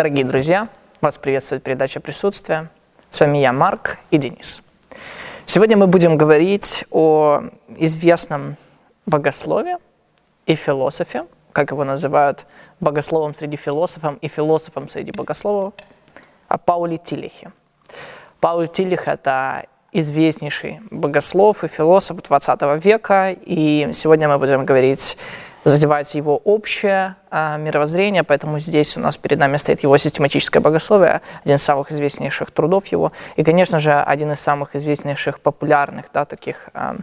Дорогие друзья, вас приветствует передача «Присутствие». С вами я, Марк и Денис. Сегодня мы будем говорить о известном богослове и философе, как его называют богословом среди философов и философом среди богословов, о Пауле Тилихе. Пауль Тилих – это известнейший богослов и философ 20 века, и сегодня мы будем говорить задевать его общее э, мировоззрение, поэтому здесь у нас перед нами стоит его систематическое богословие, один из самых известнейших трудов его, и, конечно же, один из самых известнейших популярных, да, таких... Э,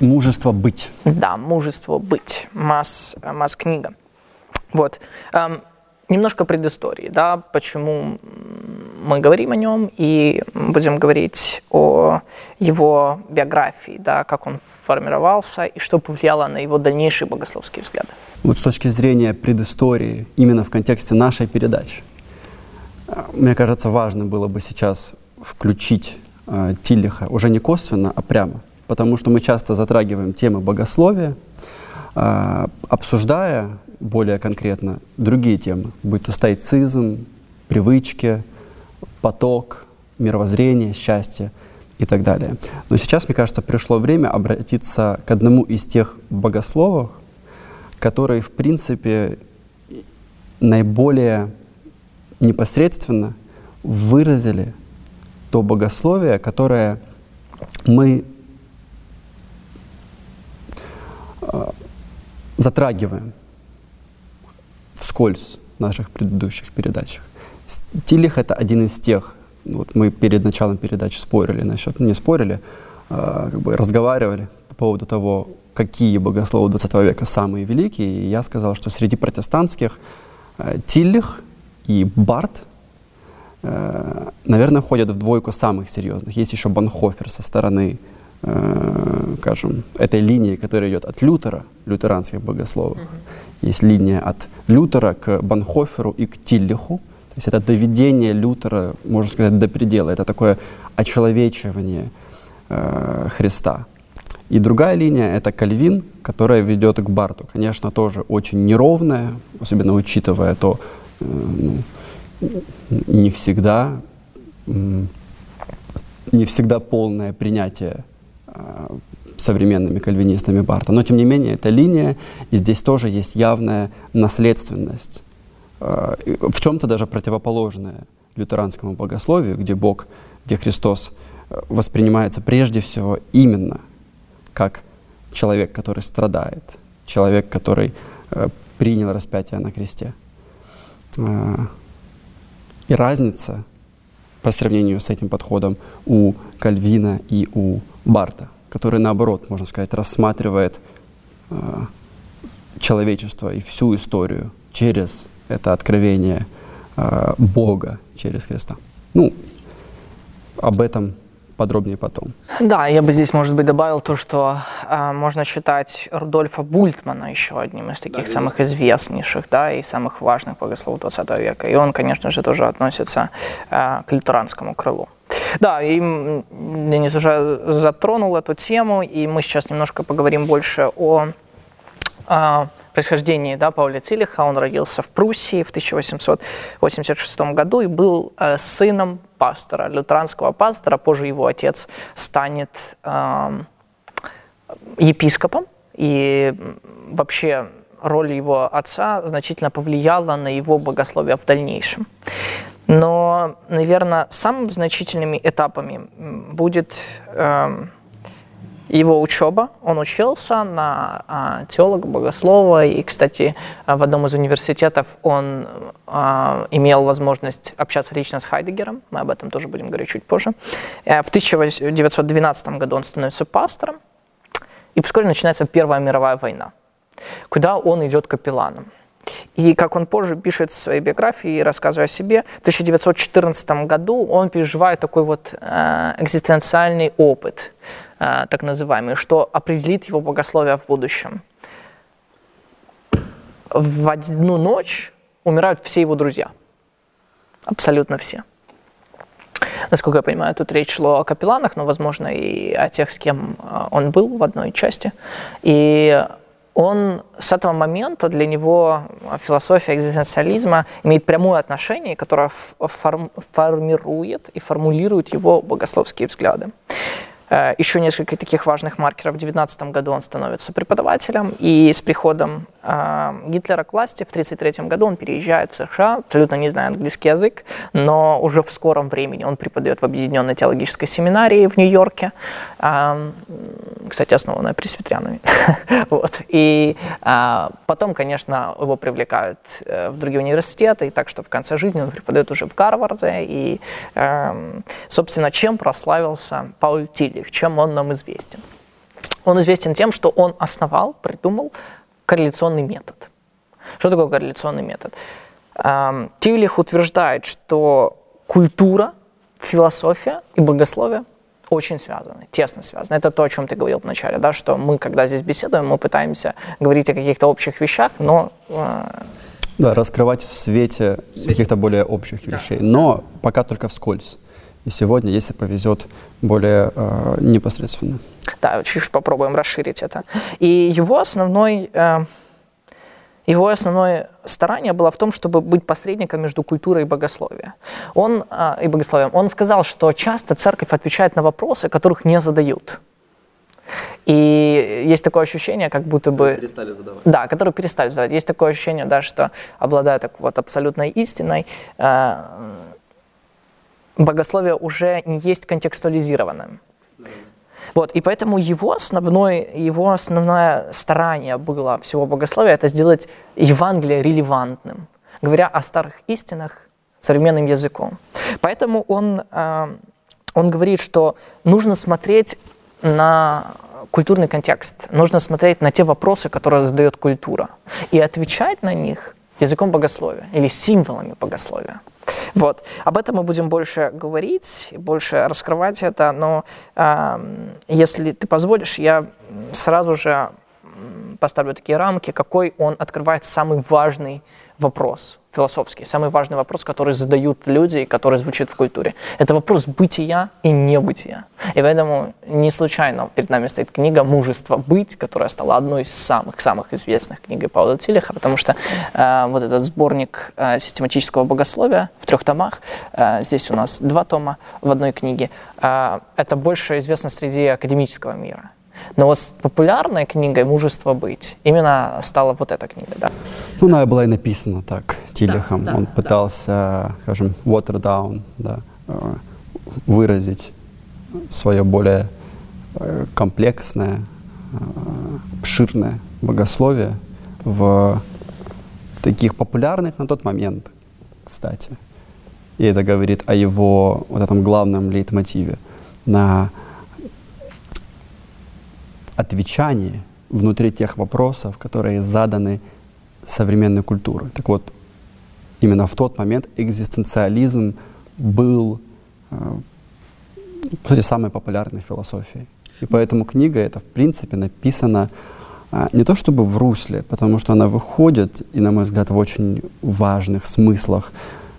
Мужество быть. Да, мужество быть, масс, масс книга. Вот. Немножко предыстории, да, почему мы говорим о нем и будем говорить о его биографии, да, как он формировался и что повлияло на его дальнейшие богословские взгляды. Вот с точки зрения предыстории, именно в контексте нашей передачи, мне кажется, важно было бы сейчас включить э, Тиллиха уже не косвенно, а прямо, потому что мы часто затрагиваем темы богословия, э, обсуждая более конкретно другие темы, будь то стоицизм, привычки, поток, мировоззрение, счастье и так далее. Но сейчас, мне кажется, пришло время обратиться к одному из тех богословов, которые, в принципе, наиболее непосредственно выразили то богословие, которое мы э, затрагиваем вскользь в наших предыдущих передачах. Тилих — это один из тех, вот мы перед началом передачи спорили насчет, ну не спорили, а, как бы разговаривали по поводу того, какие богословы 20 века самые великие, и я сказал, что среди протестантских э, Тиллих и Барт, э, наверное, входят в двойку самых серьезных. Есть еще Банхофер со стороны, э, скажем, этой линии, которая идет от Лютера, лютеранских богословов. Mm-hmm. Есть линия от Лютера к Банхоферу и к Тиллиху, то есть это доведение Лютера, можно сказать, до предела. Это такое очеловечивание э, Христа. И другая линия — это Кальвин, которая ведет к Барту. Конечно, тоже очень неровная, особенно учитывая то, э, ну, не всегда, не всегда полное принятие современными кальвинистами Барта. Но, тем не менее, это линия, и здесь тоже есть явная наследственность Э, в чем-то даже противоположное лютеранскому богословию, где Бог, где Христос э, воспринимается прежде всего именно как человек, который страдает, человек, который э, принял распятие на кресте. И разница по сравнению с этим подходом у Кальвина и у Барта, который наоборот, можно сказать, рассматривает человечество и всю историю через это откровение э, Бога через Христа. Ну, об этом подробнее потом. Да, я бы здесь, может быть, добавил то, что э, можно считать Рудольфа Бультмана еще одним из таких да, самых известнейших, да, и самых важных богословов 20 века. И он, конечно же, тоже относится э, к лютеранскому крылу. Да, и Денис уже затронул эту тему, и мы сейчас немножко поговорим больше о э, происхождении да, Пауля Цилиха. Он родился в Пруссии в 1886 году и был э, сыном пастора, лютеранского пастора. Позже его отец станет э, епископом. И вообще роль его отца значительно повлияла на его богословие в дальнейшем. Но, наверное, самыми значительными этапами будет... Э, его учеба. Он учился на а, теолога, богослова, и, кстати, в одном из университетов он а, имел возможность общаться лично с Хайдегером. Мы об этом тоже будем говорить чуть позже. Э, в 1912 году он становится пастором, и вскоре начинается Первая мировая война, куда он идет капелланом. И как он позже пишет в своей биографии, рассказывая о себе, в 1914 году он переживает такой вот э, экзистенциальный опыт – Э, так называемый, что определит его богословие в будущем. В одну ночь умирают все его друзья. Абсолютно все. Насколько я понимаю, тут речь шла о капелланах, но, возможно, и о тех, с кем э, он был в одной части. И он с этого момента для него философия экзистенциализма имеет прямое отношение, которое форм, формирует и формулирует его богословские взгляды. Э, еще несколько таких важных маркеров. В 19 году он становится преподавателем, и с приходом э, Гитлера к власти в 1933 году он переезжает в США, абсолютно не зная английский язык, но уже в скором времени он преподает в Объединенной теологической семинарии в Нью-Йорке, э, кстати, основанная пресвитерянами. вот. И э, потом, конечно, его привлекают в другие университеты, и так что в конце жизни он преподает уже в Гарварде, и, э, собственно, чем прославился Пауль Тилли их, чем он нам известен. Он известен тем, что он основал, придумал корреляционный метод. Что такое корреляционный метод? Тивлих утверждает, что культура, философия и богословие очень связаны, тесно связаны. Это то, о чем ты говорил вначале, да, что мы, когда здесь беседуем, мы пытаемся говорить о каких-то общих вещах, но... Э, да, раскрывать в свете, свете. каких-то более общих вещей, да. но пока только вскользь. И сегодня, если повезет, более э, непосредственно. Да, чуть попробуем расширить это. И его основной, э, его основное старание было в том, чтобы быть посредником между культурой и богословием. Он, э, и богословием. Он сказал, что часто церковь отвечает на вопросы, которых не задают. И есть такое ощущение, как будто бы... Перестали задавать. Да, которые перестали задавать. Есть такое ощущение, да, что обладая так вот абсолютной истиной, э, богословие уже не есть контекстуализированным. Вот, и поэтому его, основной, его основное старание было всего богословия – это сделать Евангелие релевантным, говоря о старых истинах современным языком. Поэтому он, э, он говорит, что нужно смотреть на культурный контекст, нужно смотреть на те вопросы, которые задает культура, и отвечать на них языком богословия или символами богословия. Вот. Об этом мы будем больше говорить, больше раскрывать это, но э, если ты позволишь, я сразу же поставлю такие рамки, какой он открывает самый важный вопрос философский, самый важный вопрос, который задают люди и который звучит в культуре. Это вопрос бытия и небытия. И поэтому не случайно перед нами стоит книга «Мужество быть», которая стала одной из самых-самых известных книг Паула Тилиха, потому что э, вот этот сборник э, систематического богословия в трех томах, э, здесь у нас два тома в одной книге, э, это больше известно среди академического мира. Но вот популярной книгой «Мужество быть» именно стала вот эта книга, да. Ну, она была и написана так, Тилихом. Да, да, Он пытался, да. скажем, water down, да, выразить свое более э, комплексное, э, обширное богословие в таких популярных на тот момент, кстати. И это говорит о его вот этом главном лейтмотиве на отвечание внутри тех вопросов, которые заданы современной культурой. Так вот, именно в тот момент экзистенциализм был, э, по сути, самой популярной философией. И поэтому книга эта, в принципе, написана э, не то чтобы в русле, потому что она выходит, и, на мой взгляд, в очень важных смыслах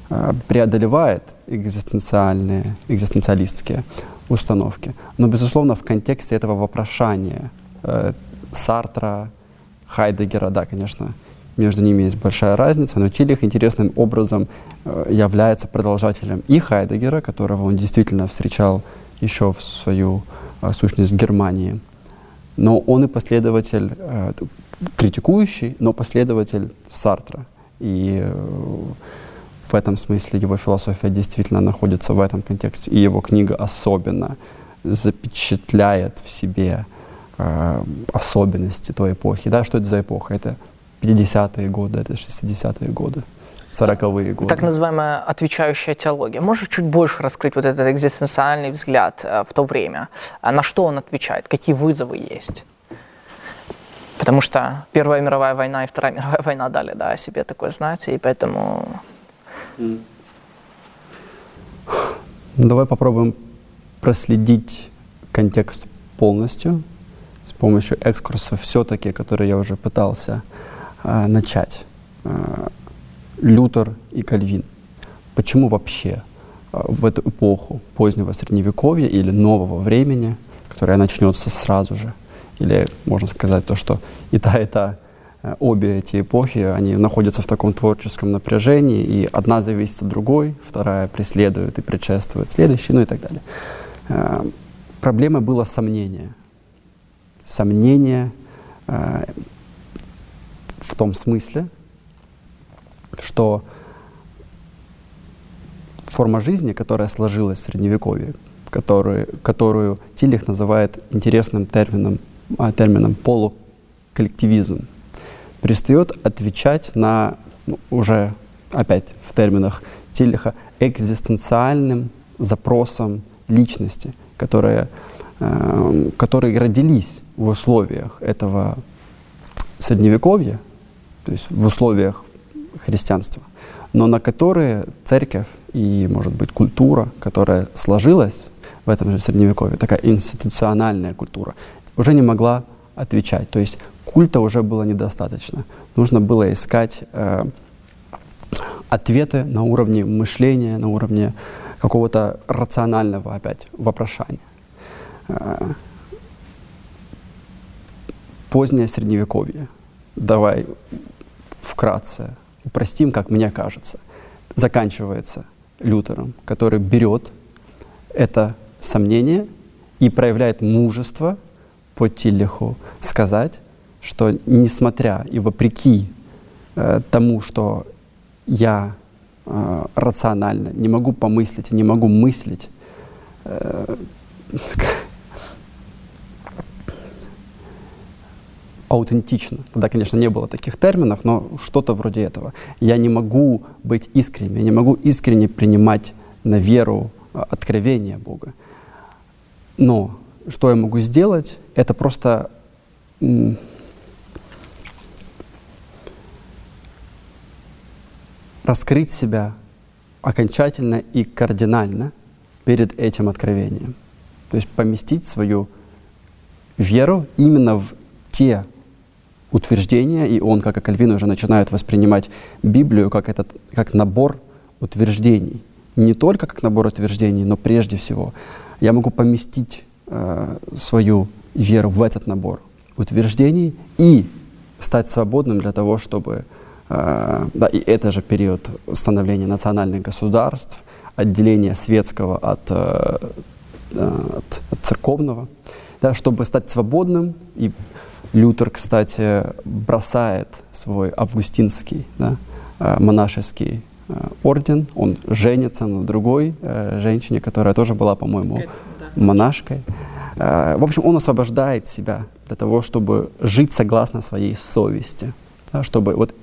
э, преодолевает экзистенциальные, экзистенциалистские установки. Но, безусловно, в контексте этого вопрошания э, Сартра, Хайдегера, да, конечно, между ними есть большая разница, но Тилих интересным образом э, является продолжателем и Хайдегера, которого он действительно встречал еще в свою э, сущность в Германии, но он и последователь, э, критикующий, но последователь Сартра. И э, в этом смысле его философия действительно находится в этом контексте, и его книга особенно запечатляет в себе э, особенности той эпохи. Да, что это за эпоха? Это 50-е годы, это 60-е годы. 40-е годы. Так называемая отвечающая теология. Можешь чуть больше раскрыть вот этот экзистенциальный взгляд э, в то время? А на что он отвечает? Какие вызовы есть? Потому что Первая мировая война и Вторая мировая война дали да, о себе такое знать, и поэтому Давай попробуем проследить контекст полностью с помощью экскурсов все-таки, которые я уже пытался э, начать. Э, Лютер и Кальвин. Почему вообще э, в эту эпоху позднего средневековья или нового времени, которая начнется сразу же, Или можно сказать то, что и та, и та обе эти эпохи, они находятся в таком творческом напряжении, и одна зависит от другой, вторая преследует и предшествует следующей, ну и так далее. Э, проблема было сомнение. Сомнение э, в том смысле, что форма жизни, которая сложилась в Средневековье, который, которую Тилих называет интересным термином, термином полуколлективизм, перестает отвечать на ну, уже, опять в терминах Тилиха, экзистенциальным запросам личности, которые, э, которые родились в условиях этого средневековья, то есть в условиях христианства, но на которые церковь и, может быть, культура, которая сложилась в этом же средневековье, такая институциональная культура, уже не могла отвечать. То есть культа уже было недостаточно. Нужно было искать э, ответы на уровне мышления, на уровне какого-то рационального опять вопрошания. Э, позднее средневековье. Давай вкратце упростим, как мне кажется. Заканчивается Лютером, который берет это сомнение и проявляет мужество по Тиллиху сказать, что несмотря и вопреки э, тому, что я э, рационально не могу помыслить, не могу мыслить, э, аутентично. Тогда, конечно, не было таких терминов, но что-то вроде этого. Я не могу быть искренним, я не могу искренне принимать на веру э, откровение Бога. Но что я могу сделать, это просто раскрыть себя окончательно и кардинально перед этим откровением. То есть поместить свою веру именно в те утверждения, и он, как и Кальвин, уже начинает воспринимать Библию как, этот, как набор утверждений. Не только как набор утверждений, но прежде всего я могу поместить э, свою веру в этот набор утверждений и стать свободным для того, чтобы да, и это же период становления национальных государств, отделения светского от, э, э, от, от церковного, да, чтобы стать свободным. И Лютер, кстати, бросает свой августинский да, монашеский орден, он женится на другой женщине, которая тоже была, по-моему, монашкой. В общем, он освобождает себя для того, чтобы жить согласно своей совести, да, чтобы вот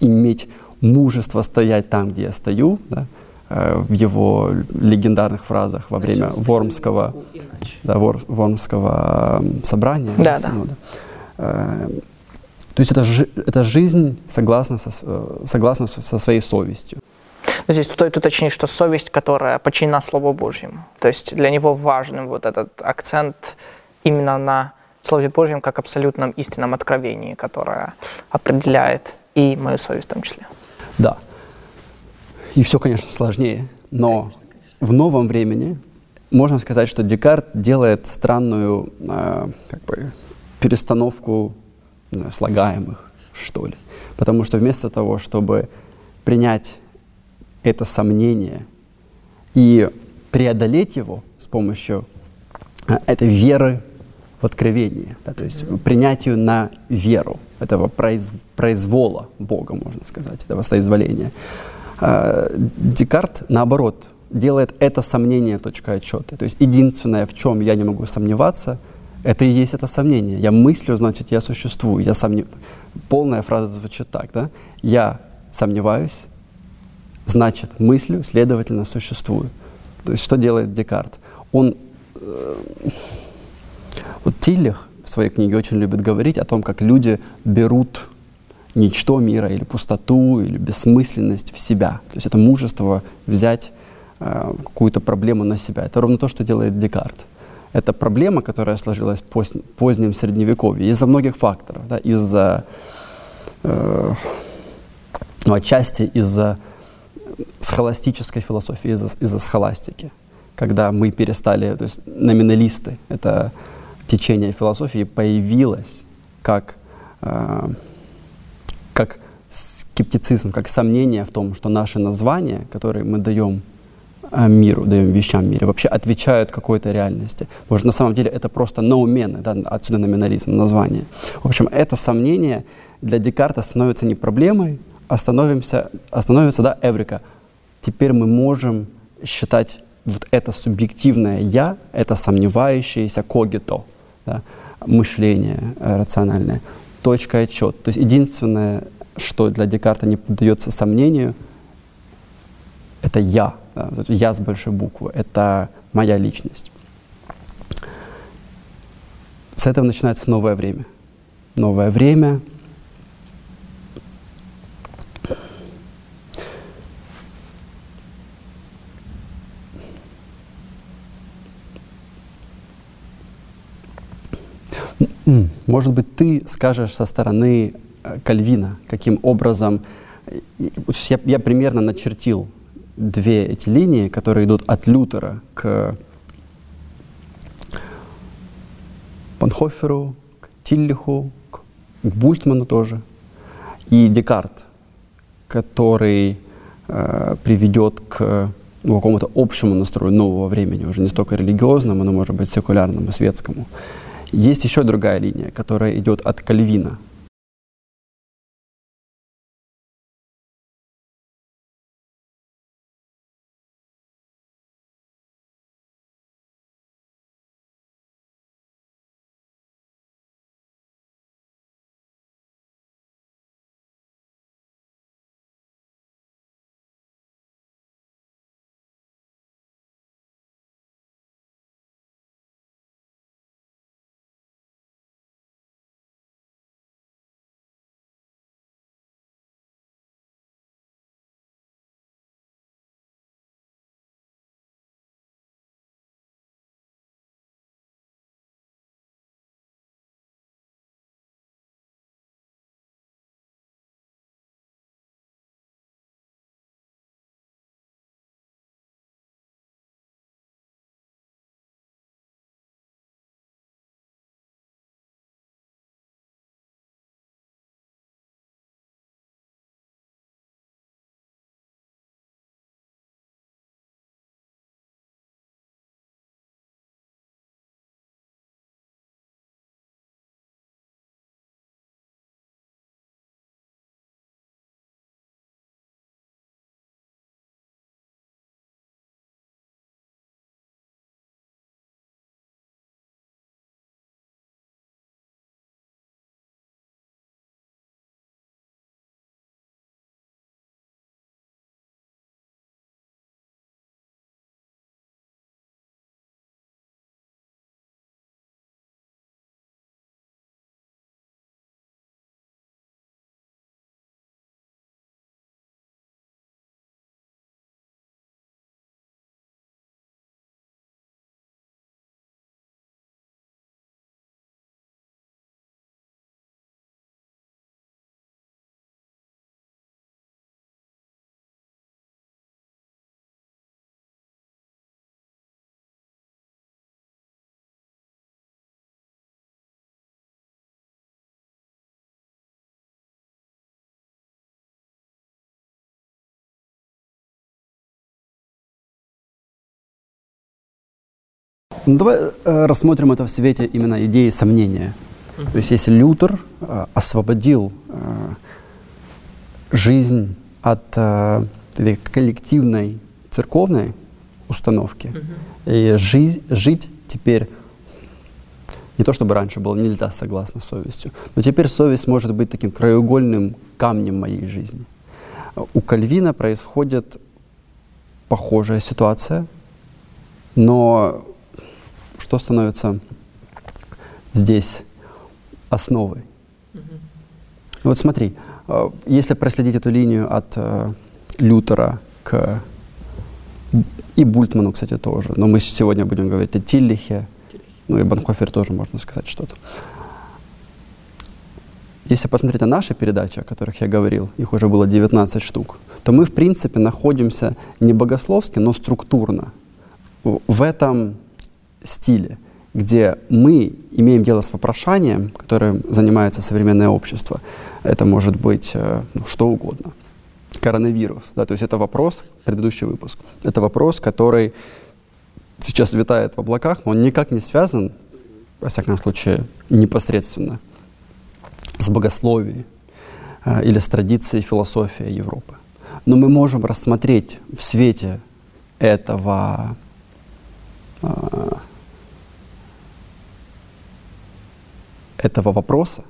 иметь мужество стоять там, где я стою, да, э, в его легендарных фразах во время Вормского, да, Вор, Вормского собрания, да, да. Э, то есть это, это жизнь согласно со, э, согласно со своей совестью. Но здесь стоит уточнить, что совесть, которая подчинена Слову Божьему. То есть для него важным вот этот акцент именно на Слове Божьем как абсолютном истинном откровении, которое определяет и мою совесть в том числе. Да. И все, конечно, сложнее, но конечно, конечно. в новом времени можно сказать, что Декарт делает странную э, как бы, перестановку знаю, слагаемых, что ли. Потому что вместо того, чтобы принять это сомнение и преодолеть его с помощью э, этой веры в откровение, да, то есть принятию на веру этого произ, произвола Бога, можно сказать, этого соизволения. А, Декарт, наоборот, делает это сомнение точкой отчета. То есть единственное, в чем я не могу сомневаться, это и есть это сомнение. Я мыслю, значит, я существую. Я сомнев... Полная фраза звучит так, да? Я сомневаюсь, значит, мыслю, следовательно, существую. То есть что делает Декарт? Он э, вот Тиллих в своей книге очень любит говорить о том, как люди берут ничто мира или пустоту, или бессмысленность в себя. То есть это мужество взять э, какую-то проблему на себя. Это ровно то, что делает Декарт. Это проблема, которая сложилась в поз позднем Средневековье из-за многих факторов. Да, из-за, э, ну, отчасти из-за схоластической философии, из-за из схоластики. Когда мы перестали, то есть номиналисты, это течение философии появилось как, э, как скептицизм, как сомнение в том, что наши названия, которые мы даем э, миру, даем вещам мира, вообще отвечают какой-то реальности. Может, на самом деле это просто ноумены, да, отсюда номинализм, название. В общем, это сомнение для Декарта становится не проблемой, а становимся, а становится, да, эврика. Теперь мы можем считать вот это субъективное «я», это сомневающееся когито, да, мышление э, рациональное, точка отчет. То есть единственное, что для Декарта не поддается сомнению, это «я», да, «я» с большой буквы, это моя личность. С этого начинается новое время. Новое время — Может быть, ты скажешь со стороны э, Кальвина, каким образом... Я, я примерно начертил две эти линии, которые идут от Лютера к Панхоферу, к Тиллиху, к, Бультману тоже, и Декарт, который э, приведет к ну, какому-то общему настрою нового времени, уже не столько религиозному, но, может быть, секулярному, светскому. Есть еще другая линия, которая идет от Кальвина. Ну, давай э, рассмотрим это в свете именно идеи сомнения. То есть если Лютер э, освободил э, жизнь от э, этой коллективной церковной установки, и жизнь, жить теперь не то чтобы раньше было нельзя согласно совестью, но теперь совесть может быть таким краеугольным камнем моей жизни. У Кальвина происходит похожая ситуация, но что становится здесь основой. Mm-hmm. Вот смотри, э, если проследить эту линию от э, Лютера к и Бультману, кстати, тоже. Но мы сегодня будем говорить о Тиллихе, ну и Банхофер тоже можно сказать что-то. Если посмотреть на наши передачи, о которых я говорил, их уже было 19 штук, то мы, в принципе, находимся не богословски, но структурно в этом стиле. где мы имеем дело с вопрошанием, которым занимается современное общество. Это может быть э, ну, что угодно. Коронавирус. Да, то есть это вопрос, предыдущий выпуск, это вопрос, который сейчас витает в облаках, но он никак не связан, во всяком случае, непосредственно с богословием э, или с традицией философии Европы. Но мы можем рассмотреть в свете этого э, этого вопроса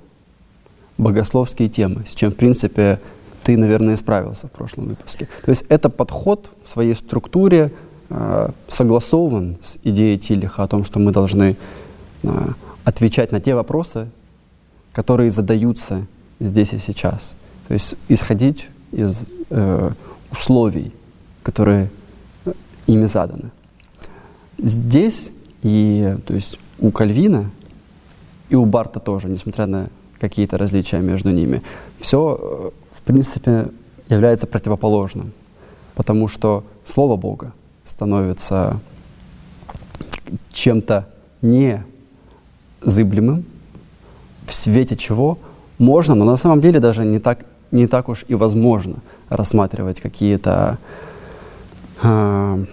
богословские темы, с чем, в принципе, ты, наверное, справился в прошлом выпуске. То есть это подход в своей структуре э, согласован с идеей Тилиха о том, что мы должны э, отвечать на те вопросы, которые задаются здесь и сейчас. То есть исходить из э, условий, которые э, ими заданы. Здесь и то есть у Кальвина и у Барта тоже, несмотря на какие-то различия между ними, все, э, в принципе, является противоположным, потому что Слово Бога становится чем-то незыблемым, в свете чего можно, но на самом деле даже не так, не так уж и возможно рассматривать какие-то э,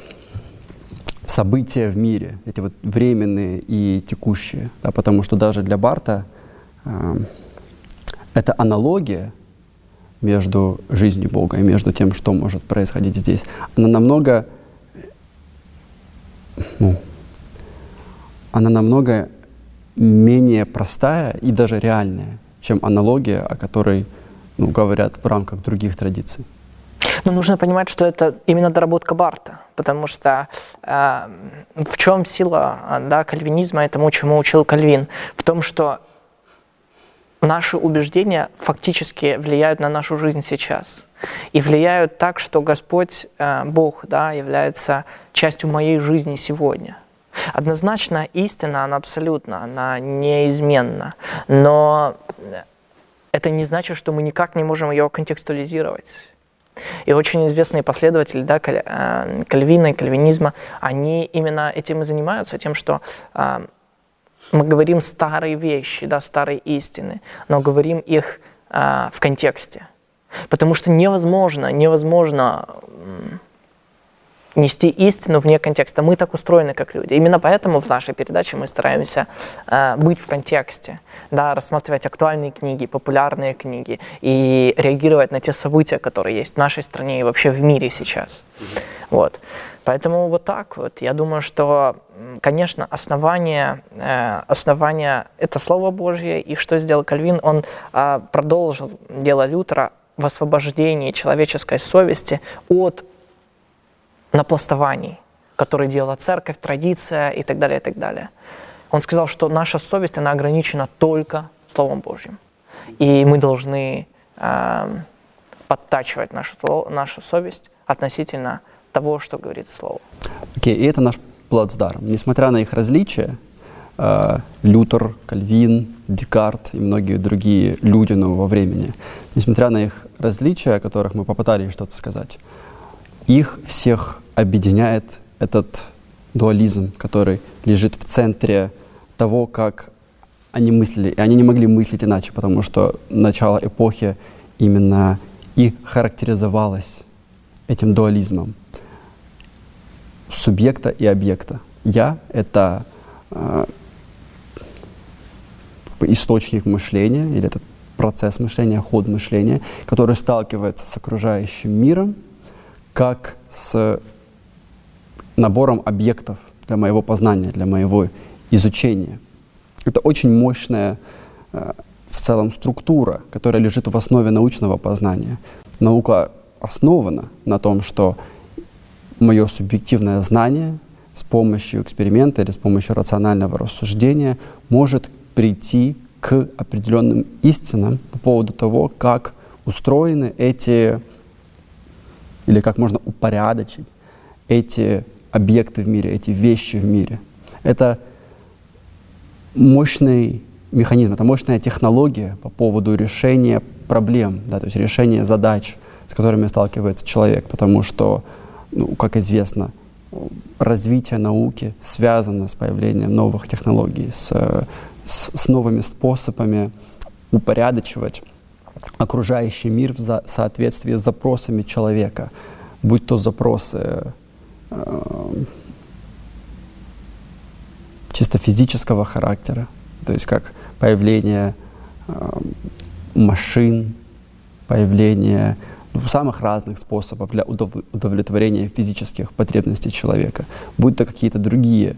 события в мире, эти вот временные и текущие, да, потому что даже для Барта э, это аналогия между жизнью Бога и между тем, что может происходить здесь, она намного, ну, она намного менее простая и даже реальная, чем аналогия, о которой ну, говорят в рамках других традиций. Но нужно понимать, что это именно доработка Барта, потому что э, в чем сила да, кальвинизма и тому, чему учил Кальвин? В том, что наши убеждения фактически влияют на нашу жизнь сейчас. И влияют так, что Господь, э, Бог, да, является частью моей жизни сегодня. Однозначно истина, она абсолютно, она неизменна. Но это не значит, что мы никак не можем ее контекстуализировать. И очень известные последователи да, э, кальвина и кальвинизма, они именно этим и занимаются, тем, что э, мы говорим старые вещи, да, старые истины, но говорим их э, в контексте. Потому что невозможно, невозможно нести истину вне контекста. Мы так устроены, как люди. Именно поэтому в нашей передаче мы стараемся э, быть в контексте, да, рассматривать актуальные книги, популярные книги и реагировать на те события, которые есть в нашей стране и вообще в мире сейчас. Вот. Поэтому вот так вот. Я думаю, что, конечно, основание, э, основание – это Слово Божье. И что сделал Кальвин? Он э, продолжил дело Лютера в освобождении человеческой совести от напластований, которые делала церковь, традиция и так далее, и так далее. Он сказал, что наша совесть, она ограничена только Словом Божьим. И мы должны э, подтачивать нашу, нашу совесть относительно того, что говорит Слово. Окей, okay, и это наш плацдарм. Несмотря на их различия, э, Лютер, Кальвин, Декарт и многие другие люди нового времени, несмотря на их различия, о которых мы попытались что-то сказать, их всех объединяет этот дуализм, который лежит в центре того, как они мыслили. И они не могли мыслить иначе, потому что начало эпохи именно и характеризовалось этим дуализмом субъекта и объекта. Я — это э, источник мышления или этот процесс мышления, ход мышления, который сталкивается с окружающим миром как с набором объектов для моего познания, для моего изучения. Это очень мощная э, в целом структура, которая лежит в основе научного познания. Наука основана на том, что мое субъективное знание с помощью эксперимента или с помощью рационального рассуждения может прийти к определенным истинам по поводу того, как устроены эти, или как можно упорядочить эти объекты в мире, эти вещи в мире. Это мощный механизм, это мощная технология по поводу решения проблем, да, то есть решения задач, с которыми сталкивается человек, потому что, ну, как известно, развитие науки связано с появлением новых технологий, с, с, с новыми способами упорядочивать окружающий мир в соответствии с запросами человека, будь то запросы э, чисто физического характера, то есть как появление э, машин, появление ну, самых разных способов для удов- удовлетворения физических потребностей человека, будь то какие-то другие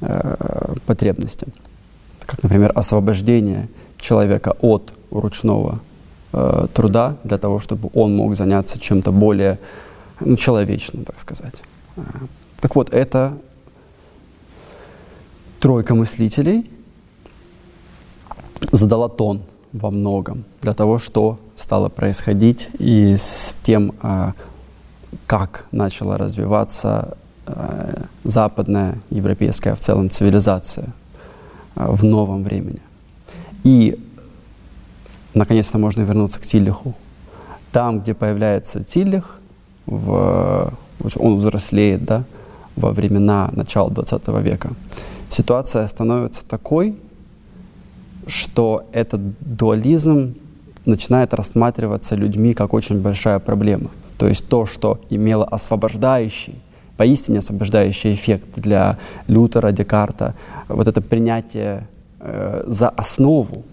э, потребности, как, например, освобождение человека от ручного э, труда для того, чтобы он мог заняться чем-то более ну, человечным, так сказать. Э, так вот, это тройка мыслителей задала тон во многом для того, что стало происходить и с тем, э, как начала развиваться западная, европейская в целом цивилизация в новом времени. И наконец-то можно вернуться к Тиллиху. Там, где появляется Тиллих, в, он взрослеет да, во времена начала 20 века, ситуация становится такой, что этот дуализм начинает рассматриваться людьми как очень большая проблема. То есть то, что имело освобождающий, поистине освобождающий эффект для Лютера, Декарта, вот это принятие э, за основу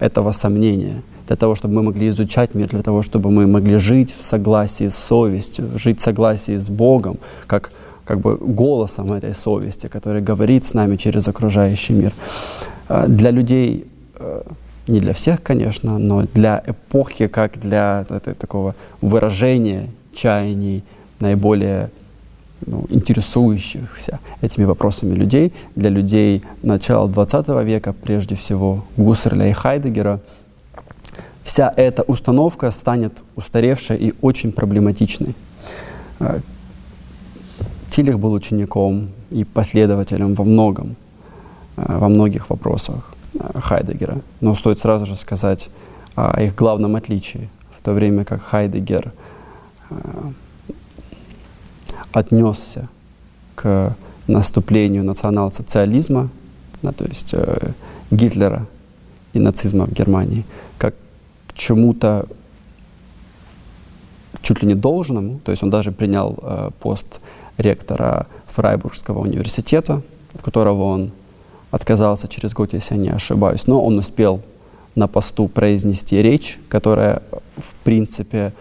этого сомнения, для того, чтобы мы могли изучать мир, для того, чтобы мы могли жить в согласии с совестью, жить в согласии с Богом, как, как бы голосом этой совести, который говорит с нами через окружающий мир. Э, для людей, э, не для всех, конечно, но для эпохи, как для этой, такого выражения чаяний наиболее ну, интересующихся этими вопросами людей, для людей начала XX века, прежде всего Гуссерля и Хайдегера, вся эта установка станет устаревшей и очень проблематичной. Э, Тилих был учеником и последователем во многом, э, во многих вопросах э, Хайдегера. Но стоит сразу же сказать о их главном отличии. В то время как Хайдегер отнесся к наступлению национал-социализма, да, то есть э, Гитлера и нацизма в Германии, как к чему-то чуть ли не должному, то есть он даже принял э, пост ректора Фрайбургского университета, от которого он отказался через год, если я не ошибаюсь, но он успел на посту произнести речь, которая, в принципе,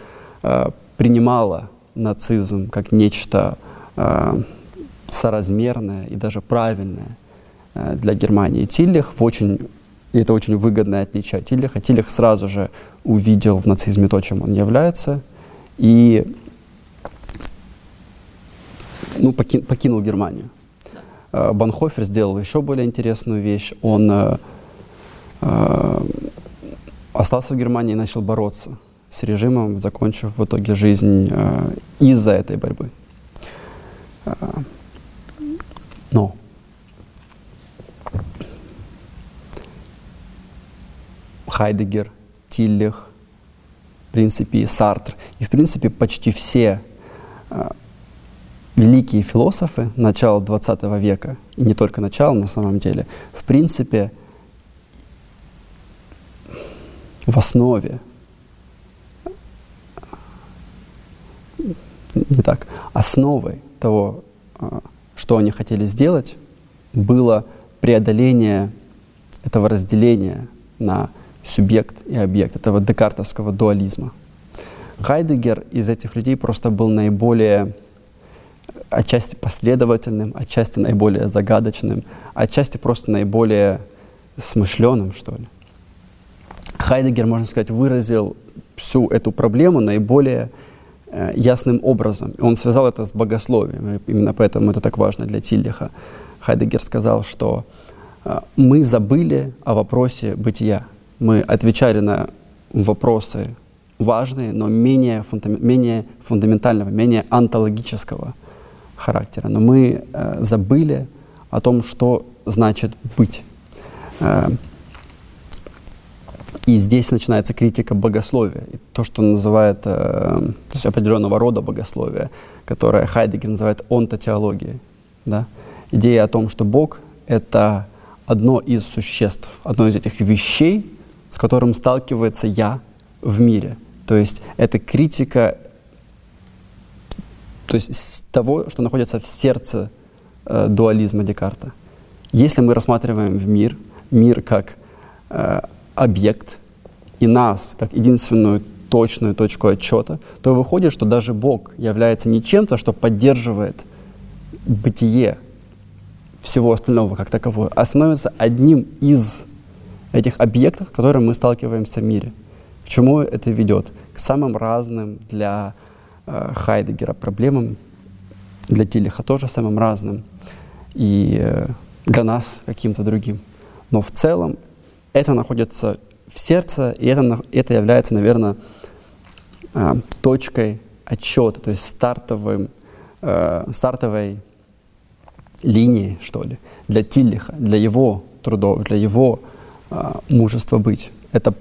э, принимала нацизм как нечто э, соразмерное и даже правильное э, для Германии. Тиллих в очень и это очень выгодное отличие от Тиллиха. Тиллих сразу же увидел в нацизме то, чем он является, и ну, поки, покинул Германию. Э, Банхофер сделал еще более интересную вещь. Он э, э, остался в Германии и начал бороться с режимом, закончив в итоге жизнь э, из-за этой борьбы. Э, но Хайдегер, Тиллих, в принципе, Сартр и, в принципе, почти все э, великие философы начала 20 века, и не только начала на самом деле, в принципе, в основе не так, основой того, а, что они хотели сделать, было преодоление этого разделения на субъект и объект, этого декартовского дуализма. Хайдегер из этих людей просто был наиболее отчасти последовательным, отчасти наиболее загадочным, отчасти просто наиболее смышленым, что ли. Хайдегер, можно сказать, выразил всю эту проблему наиболее Э, ясным образом. Он связал это с богословием. Именно поэтому это так важно для Тильдиха. Хайдегер сказал, что э, мы забыли о вопросе бытия. Мы отвечали на вопросы важные, но менее, фундам, менее фундаментального, менее антологического характера. Но мы э, забыли о том, что значит быть. И здесь начинается критика богословия, то, что называет, э, то есть определенного рода богословия, которое Хайдегер называет онтотеологией. Да? Идея о том, что Бог — это одно из существ, одно из этих вещей, с которым сталкивается я в мире. То есть это критика то есть того, что находится в сердце э, дуализма Декарта. Если мы рассматриваем в мир, мир как э, объект и нас как единственную точную точку отчета, то выходит, что даже Бог является не чем-то, что поддерживает бытие всего остального как таковое, а становится одним из этих объектов, с которыми мы сталкиваемся в мире. К чему это ведет? К самым разным для э, Хайдегера проблемам, для Тилиха тоже самым разным, и э, для нас каким-то другим. Но в целом это находится в сердце, и это, это является, наверное, а, точкой отчета, то есть стартовым, э, стартовой линией, что ли, для Тиллиха, для его трудов, для его э, мужества быть. Это,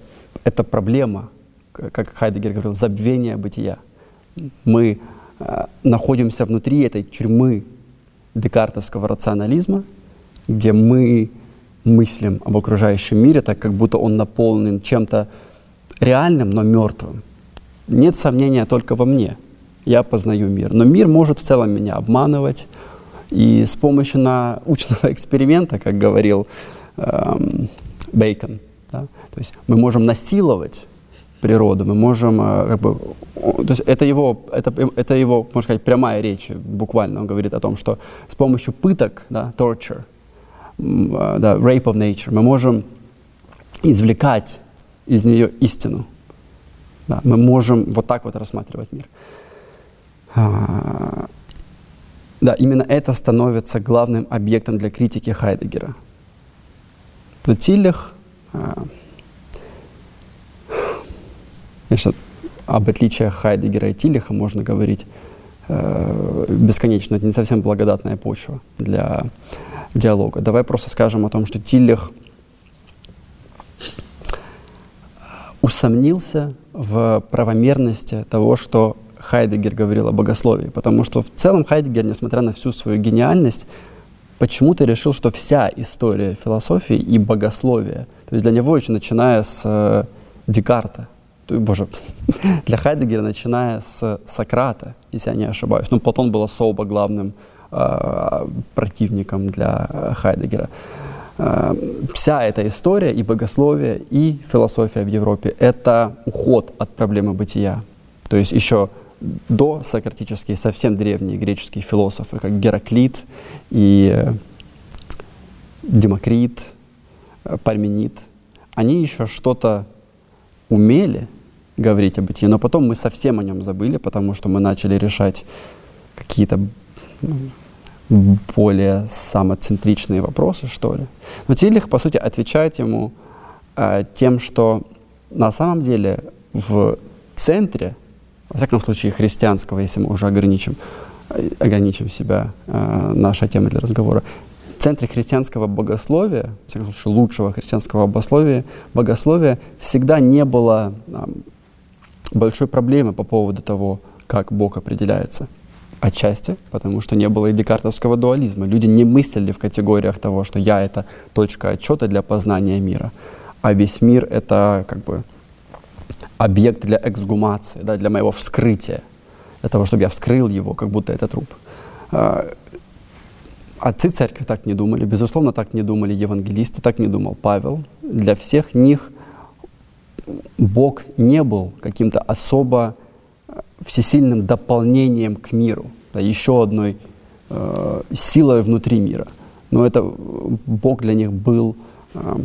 это проблема, как Хайдегер говорил, забвение бытия. Мы э, находимся внутри этой тюрьмы декартовского рационализма, где мы мыслим об окружающем мире, так как будто он наполнен чем-то реальным, но мертвым. Нет сомнения только во мне. Я познаю мир. Но мир может в целом меня обманывать. И с помощью научного эксперимента, как говорил эм, Бейкон, да, то есть мы можем насиловать природу, мы можем, э, как бы, то есть это его, это, это его, можно сказать, прямая речь, буквально он говорит о том, что с помощью пыток, да, torture, да, rape of nature, мы можем извлекать из нее истину. Да, мы можем вот так вот рассматривать мир. А, да, именно это становится главным объектом для критики Хайдегера. Но Тиллих, а, конечно, об отличиях Хайдегера и Тиллиха можно говорить э, бесконечно. Это не совсем благодатная почва для диалога. Давай просто скажем о том, что Тиллих усомнился в правомерности того, что Хайдегер говорил о богословии. Потому что в целом Хайдегер, несмотря на всю свою гениальность, почему-то решил, что вся история философии и богословия, то есть для него еще начиная с э, Декарта, то, боже, для Хайдегера начиная с Сократа, если я не ошибаюсь. Ну, Платон был особо главным Э, противником для э, Хайдегера. Э, вся эта история и богословие, и философия в Европе — это уход от проблемы бытия. То есть еще до сократические, совсем древние греческие философы, как Гераклит и Демокрит, Парменид, они еще что-то умели говорить о бытии, но потом мы совсем о нем забыли, потому что мы начали решать какие-то ну, более самоцентричные вопросы, что ли. Но Тилих, по сути, отвечает ему э, тем, что на самом деле в центре, во всяком случае, христианского, если мы уже ограничим, э, ограничим себя, э, наша тема для разговора, в центре христианского богословия, во всяком случае, лучшего христианского богословия, богословия всегда не было э, большой проблемы по поводу того, как Бог определяется. Отчасти, потому что не было и декартовского дуализма. Люди не мыслили в категориях того, что я — это точка отчета для познания мира, а весь мир — это как бы объект для эксгумации, да, для моего вскрытия, для того, чтобы я вскрыл его, как будто это труп. А, отцы церкви так не думали, безусловно, так не думали евангелисты, так не думал Павел. Для всех них Бог не был каким-то особо всесильным дополнением к миру, да, еще одной э, силой внутри мира. Но это Бог для них был э,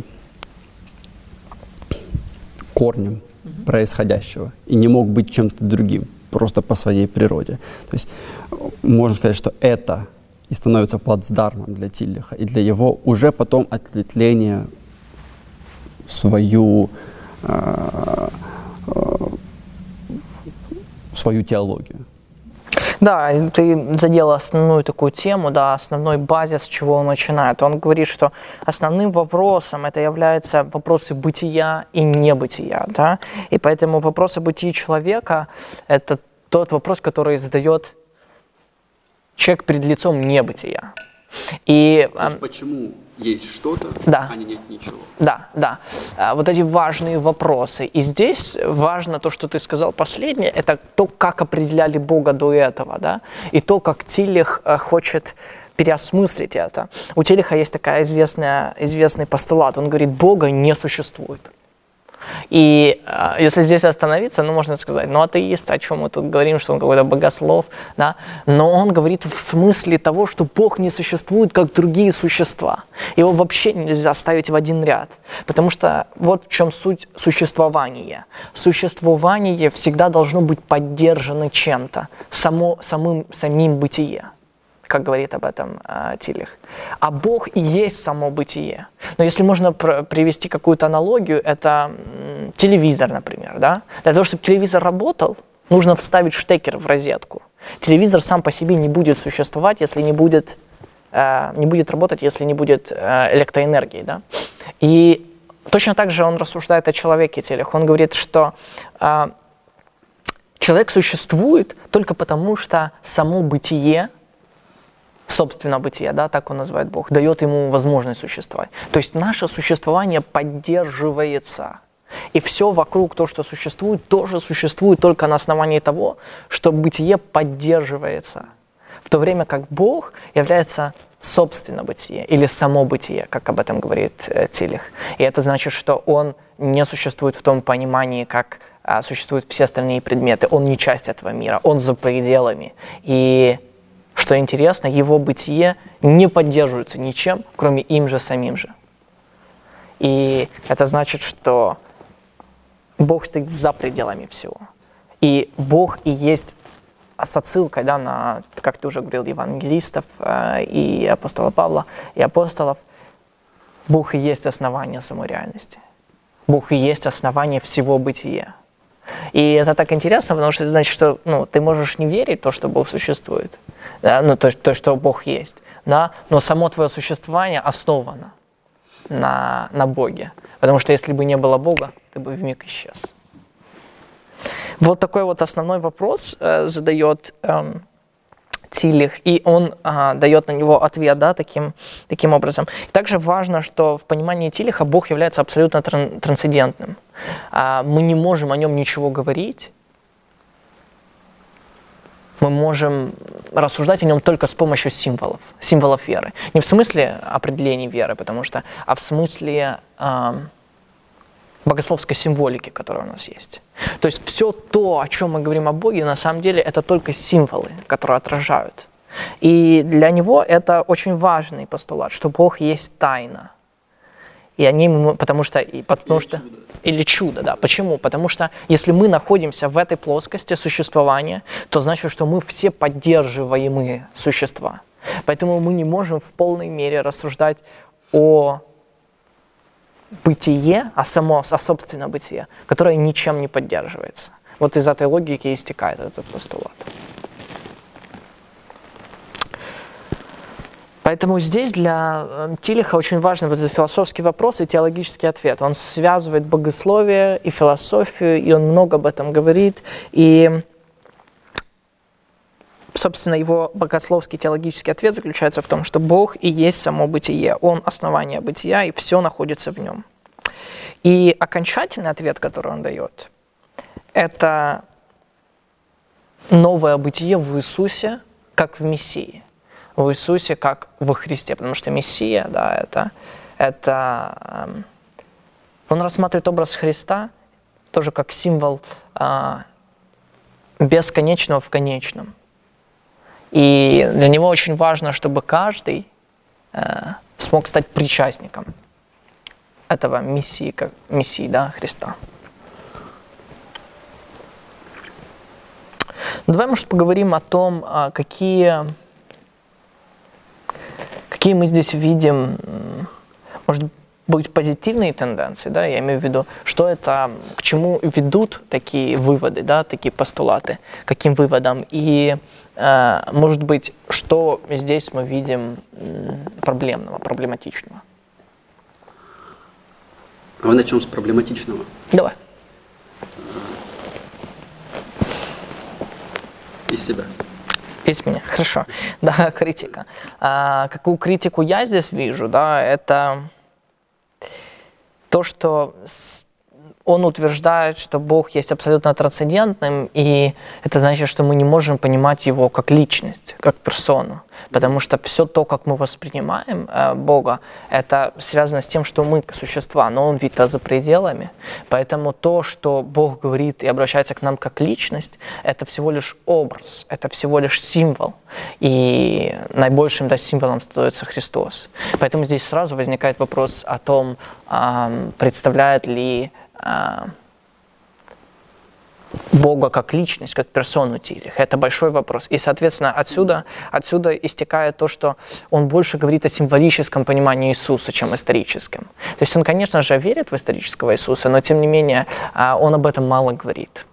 корнем происходящего и не мог быть чем-то другим, просто по своей природе. То есть можно сказать, что это и становится плацдармом для Тиллиха, и для его уже потом ответвления свою э, э, свою теологию. Да, ты задела основную такую тему, да, основной базис, с чего он начинает. Он говорит, что основным вопросом это являются вопросы бытия и небытия, да, и поэтому вопросы бытия человека – это тот вопрос, который задает человек перед лицом небытия. И, почему есть что-то, да. а не нет ничего. Да, да. А, вот эти важные вопросы. И здесь важно то, что ты сказал последнее, это то, как определяли Бога до этого, да, и то, как Тилих э, хочет переосмыслить это. У Телиха есть такая известная, известный постулат. Он говорит, Бога не существует. И э, если здесь остановиться, ну, можно сказать, ну, атеист, о чем мы тут говорим, что он какой-то богослов, да, но он говорит в смысле того, что Бог не существует, как другие существа. Его вообще нельзя ставить в один ряд, потому что вот в чем суть существования. Существование всегда должно быть поддержано чем-то, само, самым, самим бытие как говорит об этом э, Тилих. А Бог и есть само бытие. Но если можно привести какую-то аналогию, это м, телевизор, например. Да? Для того, чтобы телевизор работал, нужно вставить штекер в розетку. Телевизор сам по себе не будет существовать, если не будет, э, не будет работать, если не будет э, электроэнергии. Да? И точно так же он рассуждает о человеке Телех. Он говорит, что э, человек существует только потому, что само бытие – собственно бытие, да, так он называет Бог, дает ему возможность существовать. То есть наше существование поддерживается. И все вокруг, то, что существует, тоже существует только на основании того, что бытие поддерживается. В то время как Бог является собственно бытие или само бытие, как об этом говорит э, Тилих. И это значит, что он не существует в том понимании, как а, существуют все остальные предметы. Он не часть этого мира, он за пределами. И что интересно, его бытие не поддерживается ничем, кроме им же самим же. И это значит, что Бог стоит за пределами всего. И Бог и есть с отсылкой да, на, как ты уже говорил, евангелистов э, и апостола Павла, и апостолов, Бог и есть основание самой реальности. Бог и есть основание всего бытия. И это так интересно, потому что это значит, что ну, ты можешь не верить в то, что Бог существует, да, ну, то, то, что Бог есть, да, но само твое существование основано на, на Боге. Потому что если бы не было Бога, ты бы вмиг исчез. Вот такой вот основной вопрос э, задает эм, Тилих, и он а, дает на него ответ да, таким, таким образом. И также важно, что в понимании Тилиха Бог является абсолютно тран- трансцендентным. А, мы не можем о нем ничего говорить, мы можем рассуждать о нем только с помощью символов, символов веры. Не в смысле определения веры, потому что, а в смысле э, богословской символики, которая у нас есть. То есть все то, о чем мы говорим о Боге, на самом деле это только символы, которые отражают. И для него это очень важный постулат, что Бог есть тайна. И они, потому что, и, потому или что, чудо. или чудо, да. Почему? Потому что если мы находимся в этой плоскости существования, то значит, что мы все поддерживаемые существа. Поэтому мы не можем в полной мере рассуждать о бытие, а само, а собственно бытие, которое ничем не поддерживается. Вот из этой логики истекает этот постулат. Поэтому здесь для э, Тилиха очень важен вот этот философский вопрос и теологический ответ. Он связывает богословие и философию, и он много об этом говорит. И, собственно, его богословский теологический ответ заключается в том, что Бог и есть само бытие. Он основание бытия, и все находится в нем. И окончательный ответ, который он дает, это новое бытие в Иисусе, как в Мессии в Иисусе, как во Христе, потому что Мессия, да, это, это эм, он рассматривает образ Христа тоже как символ э, бесконечного в конечном. И для него очень важно, чтобы каждый э, смог стать причастником этого Мессии, как Мессии, да, Христа. Ну, давай, может, поговорим о том, а, какие Какие мы здесь видим, может быть, позитивные тенденции, да, я имею в виду, что это, к чему ведут такие выводы, да, такие постулаты, каким выводам, и может быть, что здесь мы видим проблемного, проблематичного? А вы начнем с проблематичного. Давай. Из себя. Из меня, хорошо. Да, критика. А, какую критику я здесь вижу, да, это то, что он утверждает, что Бог есть абсолютно трансцендентным, и это значит, что мы не можем понимать его как личность, как персону. Потому что все то, как мы воспринимаем э, Бога, это связано с тем, что мы существа, но Он ведь-то за пределами. Поэтому то, что Бог говорит и обращается к нам как личность, это всего лишь образ, это всего лишь символ. И наибольшим да, символом становится Христос. Поэтому здесь сразу возникает вопрос о том, представляет ли Бога как личность, как персону Тилих. Это большой вопрос. И, соответственно, отсюда, отсюда истекает то, что он больше говорит о символическом понимании Иисуса, чем историческом. То есть он, конечно же, верит в исторического Иисуса, но, тем не менее, а, он об этом мало говорит.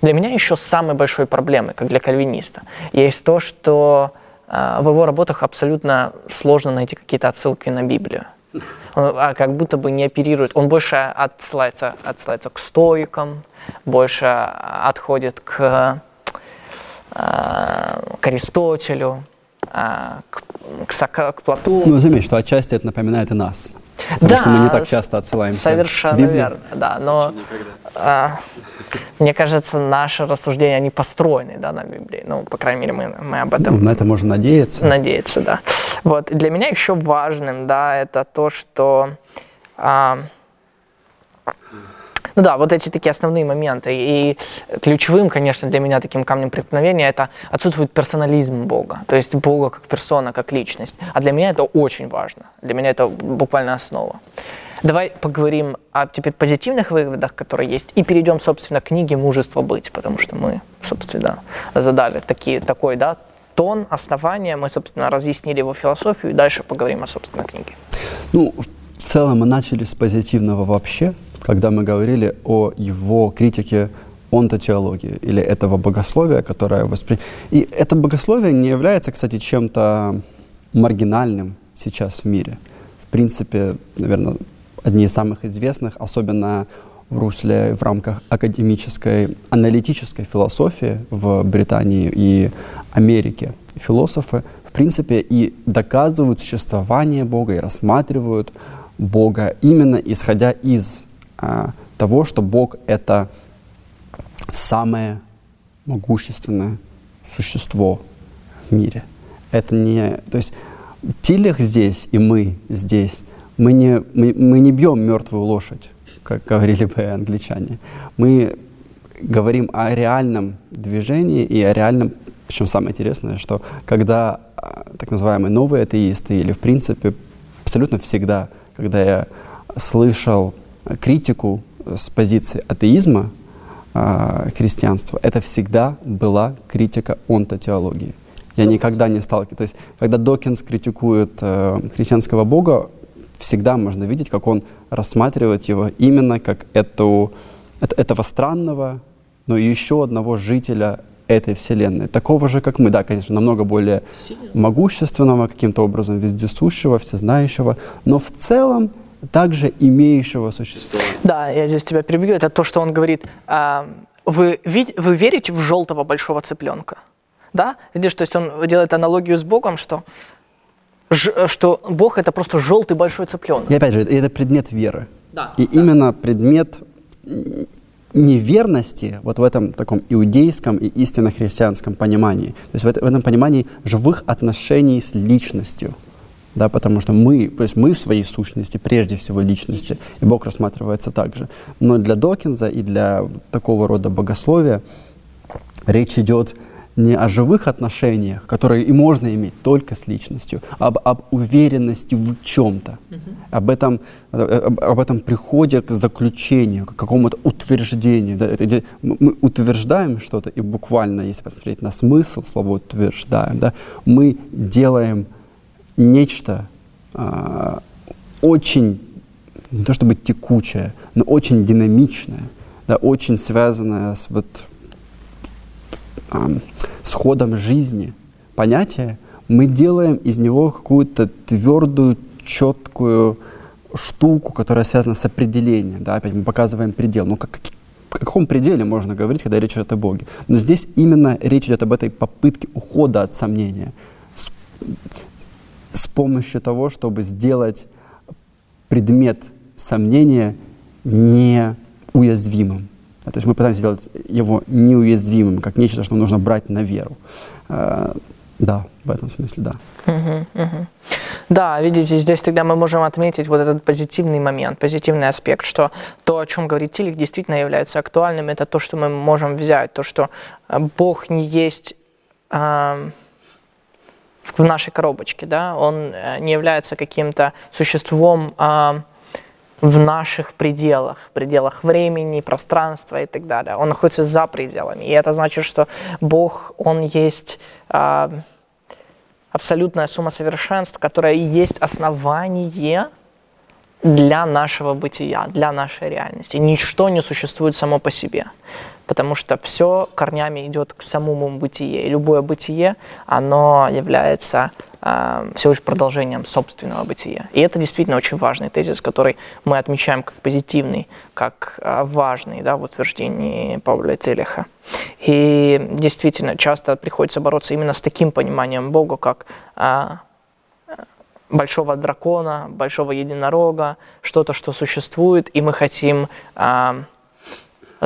Для меня еще самой большой проблемой, как для кальвиниста, есть то, что а, в его работах абсолютно сложно найти какие-то отсылки на Библию он а, как будто бы не оперирует. Он больше отсылается, отсылается к стоикам, больше отходит к, а, к Аристотелю, а, к, к, к Платону. Ну, заметь, что отчасти это напоминает и нас. Потому да, что мы не так часто отсылаемся. Совершенно верно, да. Но а, мне кажется, наши рассуждения, они построены да, на Библии. Ну, по крайней мере, мы, мы об этом... Ну, на это можно надеяться. Надеяться, да. Вот. для меня еще важным, да, это то, что... А, ну да, вот эти такие основные моменты. И ключевым, конечно, для меня таким камнем преткновения это отсутствует персонализм Бога. То есть Бога как персона, как личность. А для меня это очень важно. Для меня это буквально основа. Давай поговорим о теперь позитивных выводах, которые есть, и перейдем, собственно, к книге «Мужество быть», потому что мы, собственно, задали такие, такой да, тон, основания, мы, собственно, разъяснили его философию, и дальше поговорим о, собственно, книге. Ну, в целом мы начали с позитивного вообще, когда мы говорили о его критике онтотеологии или этого богословия, которое воспри... И это богословие не является, кстати, чем-то маргинальным сейчас в мире. В принципе, наверное, одни из самых известных, особенно в русле, в рамках академической, аналитической философии в Британии и Америке. Философы, в принципе, и доказывают существование Бога, и рассматривают Бога именно исходя из а, того, что Бог — это самое могущественное существо в мире. Это не... То есть Тилих здесь и мы здесь мы не, мы, мы не бьем мертвую лошадь, как говорили бы англичане. Мы говорим о реальном движении и о реальном, причем самое интересное, что когда а, так называемые новые атеисты или в принципе абсолютно всегда, когда я слышал критику с позиции атеизма э, христианства, это всегда была критика онтотеологии. Я никогда не сталкивался. То есть, когда Докинс критикует э, христианского бога, всегда можно видеть, как он рассматривает его именно как эту, этого странного, но еще одного жителя этой вселенной. Такого же, как мы, да, конечно, намного более могущественного, каким-то образом вездесущего, всезнающего, но в целом также имеющего существование. Да, я здесь тебя перебью. Это то, что он говорит. А, вы, вы верите в желтого большого цыпленка? Да? Видишь, то есть он делает аналогию с Богом, что Э, что Бог это просто желтый большой цыпленок. И опять же, это предмет веры. Да, и да. именно предмет неверности вот в этом таком иудейском и истинно христианском понимании. То есть в, это, в этом понимании живых отношений с личностью. Да, потому что мы, то есть мы в своей сущности, прежде всего личности, и Бог рассматривается так же. Но для Докинза и для такого рода богословия речь идет не о живых отношениях, которые и можно иметь только с личностью, а об, об уверенности в чем-то, uh-huh. об, этом, об, об этом приходе к заключению, к какому-то утверждению. Да, это, мы утверждаем что-то, и буквально, если посмотреть на смысл слова утверждаем, да, мы делаем нечто э, очень, не то чтобы текучее, но очень динамичное, да, очень связанное с вот с ходом жизни понятия, мы делаем из него какую-то твердую, четкую штуку, которая связана с определением. Да? Опять мы показываем предел. Ну, как, о каком пределе можно говорить, когда речь идет о Боге? Но здесь именно речь идет об этой попытке ухода от сомнения с, с помощью того, чтобы сделать предмет сомнения неуязвимым. Да, то есть мы пытаемся сделать его неуязвимым, как нечто, что нужно брать на веру. Э, да, в этом смысле, да. Угу, угу. Да, видите, здесь тогда мы можем отметить вот этот позитивный момент, позитивный аспект, что то, о чем говорит Тилик, действительно является актуальным. Это то, что мы можем взять, то, что э, Бог не есть э, в нашей коробочке, да, Он э, не является каким-то существом э, в наших пределах, пределах времени, пространства и так далее. Он находится за пределами. И это значит, что Бог, Он есть... Э, абсолютная сумма совершенств, которая и есть основание для нашего бытия, для нашей реальности. Ничто не существует само по себе, потому что все корнями идет к самому бытие. И любое бытие, оно является всего лишь продолжением собственного бытия. И это действительно очень важный тезис, который мы отмечаем как позитивный, как э, важный да, в утверждении Павла Телеха. И действительно, часто приходится бороться именно с таким пониманием Бога, как э, большого дракона, большого единорога, что-то, что существует, и мы хотим э,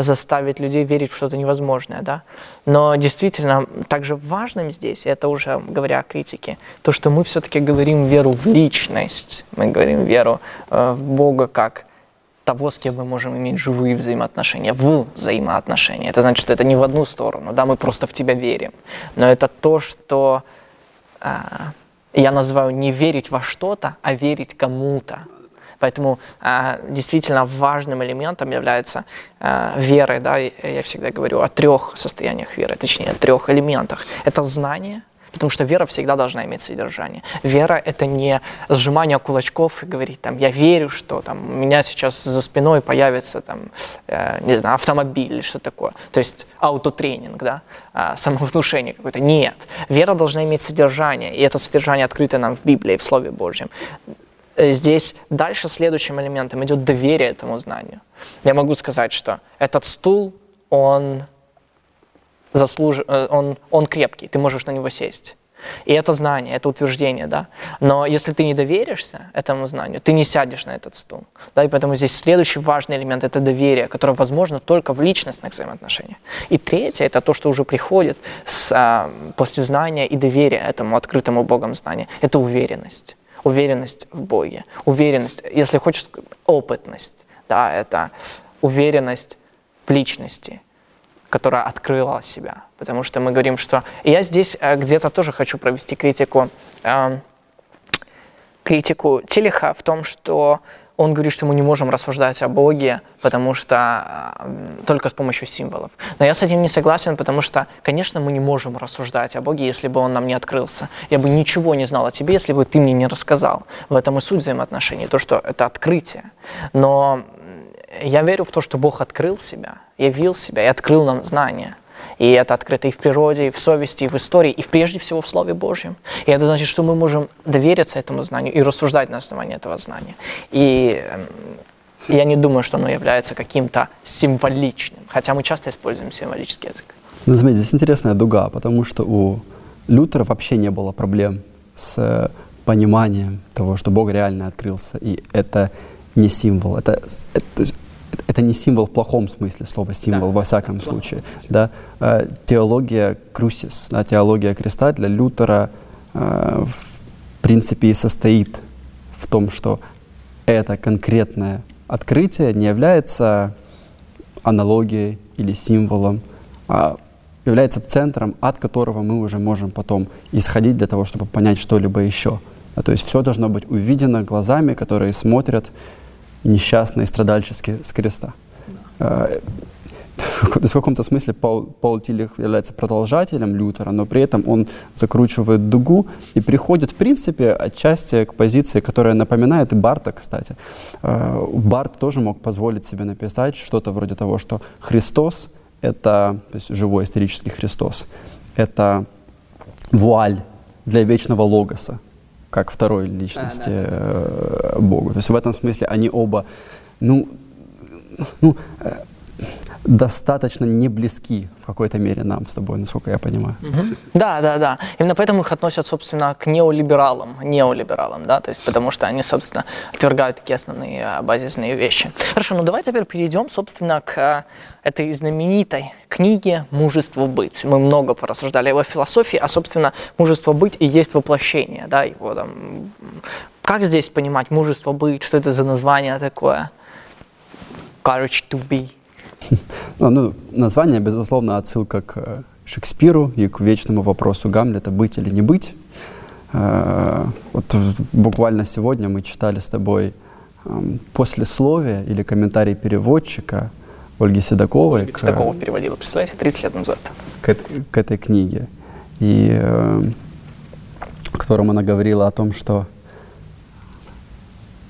заставить людей верить в что-то невозможное, да. Но действительно, также важным здесь, это уже говоря о критике, то, что мы все-таки говорим веру в личность, мы говорим веру э, в Бога как того, с кем мы можем иметь живые взаимоотношения, в взаимоотношения. Это значит, что это не в одну сторону, да, мы просто в тебя верим. Но это то, что э, я называю не верить во что-то, а верить кому-то. Поэтому э, действительно важным элементом является э, вера. Да? Я всегда говорю о трех состояниях веры, точнее, о трех элементах. Это знание, потому что вера всегда должна иметь содержание. Вера — это не сжимание кулачков и говорить, там, я верю, что там, у меня сейчас за спиной появится там, э, не знаю, автомобиль или что такое. То есть аутотренинг, да, э, самовнушение какое-то. Нет. Вера должна иметь содержание, и это содержание открыто нам в Библии, в Слове Божьем. Э, здесь дальше следующим элементом идет доверие этому знанию. Я могу сказать, что этот стул, он, заслуж... Э, он, он крепкий, ты можешь на него сесть. И это знание, это утверждение, да. Но если ты не доверишься этому знанию, ты не сядешь на этот стул. Да, и поэтому здесь следующий важный элемент – это доверие, которое возможно только в личностных взаимоотношениях. И третье – это то, что уже приходит с, а, после знания и доверия этому открытому Богом знанию. Это уверенность уверенность в Боге, уверенность, если хочешь, опытность, да, это уверенность в личности, которая открыла себя. Потому что мы говорим, что... Я здесь э, где-то тоже хочу провести критику, э, критику Телеха в том, что он говорит, что мы не можем рассуждать о Боге, потому что э, только с помощью символов. Но я с этим не согласен, потому что, конечно, мы не можем рассуждать о Боге, если бы Он нам не открылся. Я бы ничего не знал о тебе, если бы ты мне не рассказал. В этом и суть взаимоотношений, то, что это открытие. Но я верю в то, что Бог открыл себя, явил себя и открыл нам знания. И это открыто и в природе, и в совести, и в истории, и прежде всего в Слове Божьем. И это значит, что мы можем довериться этому знанию и рассуждать на основании этого знания. И эм, я не думаю, что оно является каким-то символичным, хотя мы часто используем символический язык. Ну, смотрите, здесь интересная дуга, потому что у Лютера вообще не было проблем с э, пониманием того, что Бог реально открылся, и это не символ. Это, это, это не символ в плохом смысле слова символ, да, во всяком случае. Да? Э, теология крусис, да, теология креста для Лютера э, в принципе и состоит в том, что это конкретное открытие не является аналогией или символом, а является центром, от которого мы уже можем потом исходить для того, чтобы понять что-либо еще. Да, то есть все должно быть увидено глазами, которые смотрят несчастно и страдальчески с креста. Э, то есть в каком-то смысле Паул, Паул Тилих является продолжателем Лютера, но при этом он закручивает дугу и приходит, в принципе, отчасти к позиции, которая напоминает Барта, кстати. Э, Барт тоже мог позволить себе написать что-то вроде того, что Христос — это то есть живой исторический Христос, это вуаль для вечного логоса, как второй личности да, да. Э, Богу. То есть в этом смысле они оба, ну, ну, э, достаточно не близки в какой-то мере нам с тобой, насколько я понимаю. Угу. Да, да, да. Именно поэтому их относят, собственно, к неолибералам, неолибералам, да, то есть потому что они, собственно, отвергают такие основные а, базисные вещи. Хорошо, ну давай теперь перейдем, собственно, к а, этой знаменитой книге «Мужество быть». Мы много порассуждали о его философии, а, собственно, мужество быть и есть воплощение, да, его там... Как здесь понимать мужество быть, что это за название такое? Courage to be. Ну, ну, название, безусловно, отсылка к э, Шекспиру и к вечному вопросу Гамлета «быть или не быть». Э, вот буквально сегодня мы читали с тобой эм, послесловие или комментарий переводчика Ольги Седоковой. Ольга Седокова к, переводила, представляете, 30 лет назад. К, к этой книге. И э, в котором она говорила о том, что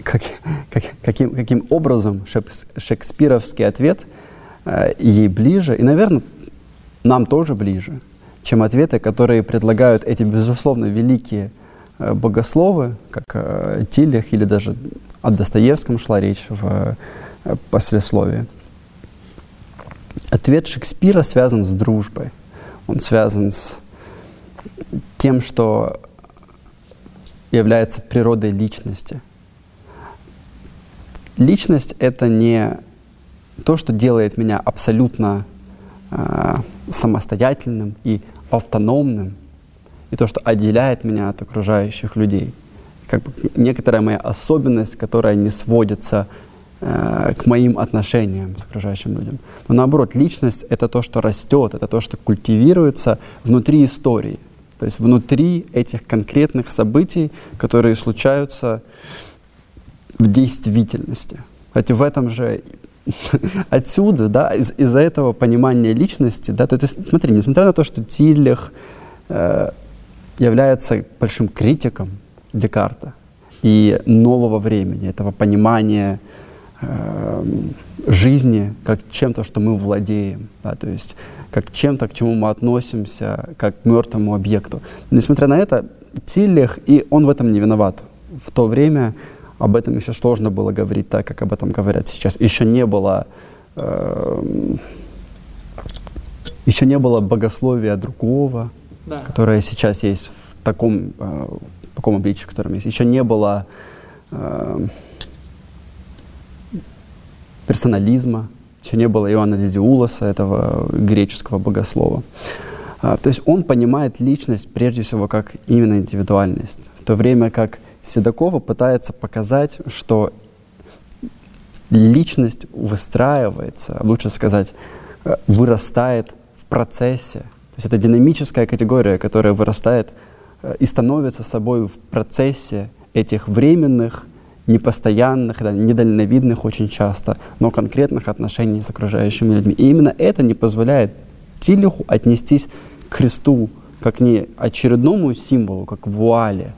как, как, каким, каким образом шекспировский ответ – Э, ей ближе, и, наверное, нам тоже ближе, чем ответы, которые предлагают эти, безусловно, великие э, богословы, как э, Тилях или даже о Достоевском шла речь в послесловии. Ответ Шекспира связан с дружбой. Он связан с тем, что является природой личности. Личность — это не то, что делает меня абсолютно э, самостоятельным и автономным, и то, что отделяет меня от окружающих людей. Как бы некоторая моя особенность, которая не сводится э, к моим отношениям с окружающим людям. Но наоборот, личность — это то, что растет, это то, что культивируется внутри истории. То есть внутри этих конкретных событий, которые случаются в действительности. Кстати, в этом же отсюда, да, из- из-за этого понимания личности, да, то, то есть, смотри, несмотря на то, что Тиллих э, является большим критиком Декарта и нового времени, этого понимания э, жизни как чем-то, что мы владеем, да, то есть как чем-то, к чему мы относимся, как к мертвому объекту. Но, несмотря на это, Тиллих, и он в этом не виноват. В то время об этом еще сложно было говорить так, как об этом говорят сейчас. Еще не было, э, еще не было богословия другого, да. которое сейчас есть в таком, э, таком обличии, в котором есть. Еще не было э, персонализма, еще не было Иоанна Дизиулоса, этого греческого богослова. А, то есть он понимает личность прежде всего как именно индивидуальность, в то время как Седокова пытается показать, что личность выстраивается, лучше сказать, э, вырастает в процессе. То есть это динамическая категория, которая вырастает э, и становится собой в процессе этих временных, непостоянных, да, недальновидных очень часто, но конкретных отношений с окружающими людьми. И именно это не позволяет Тилиху отнестись к Христу как не очередному символу, как вуале,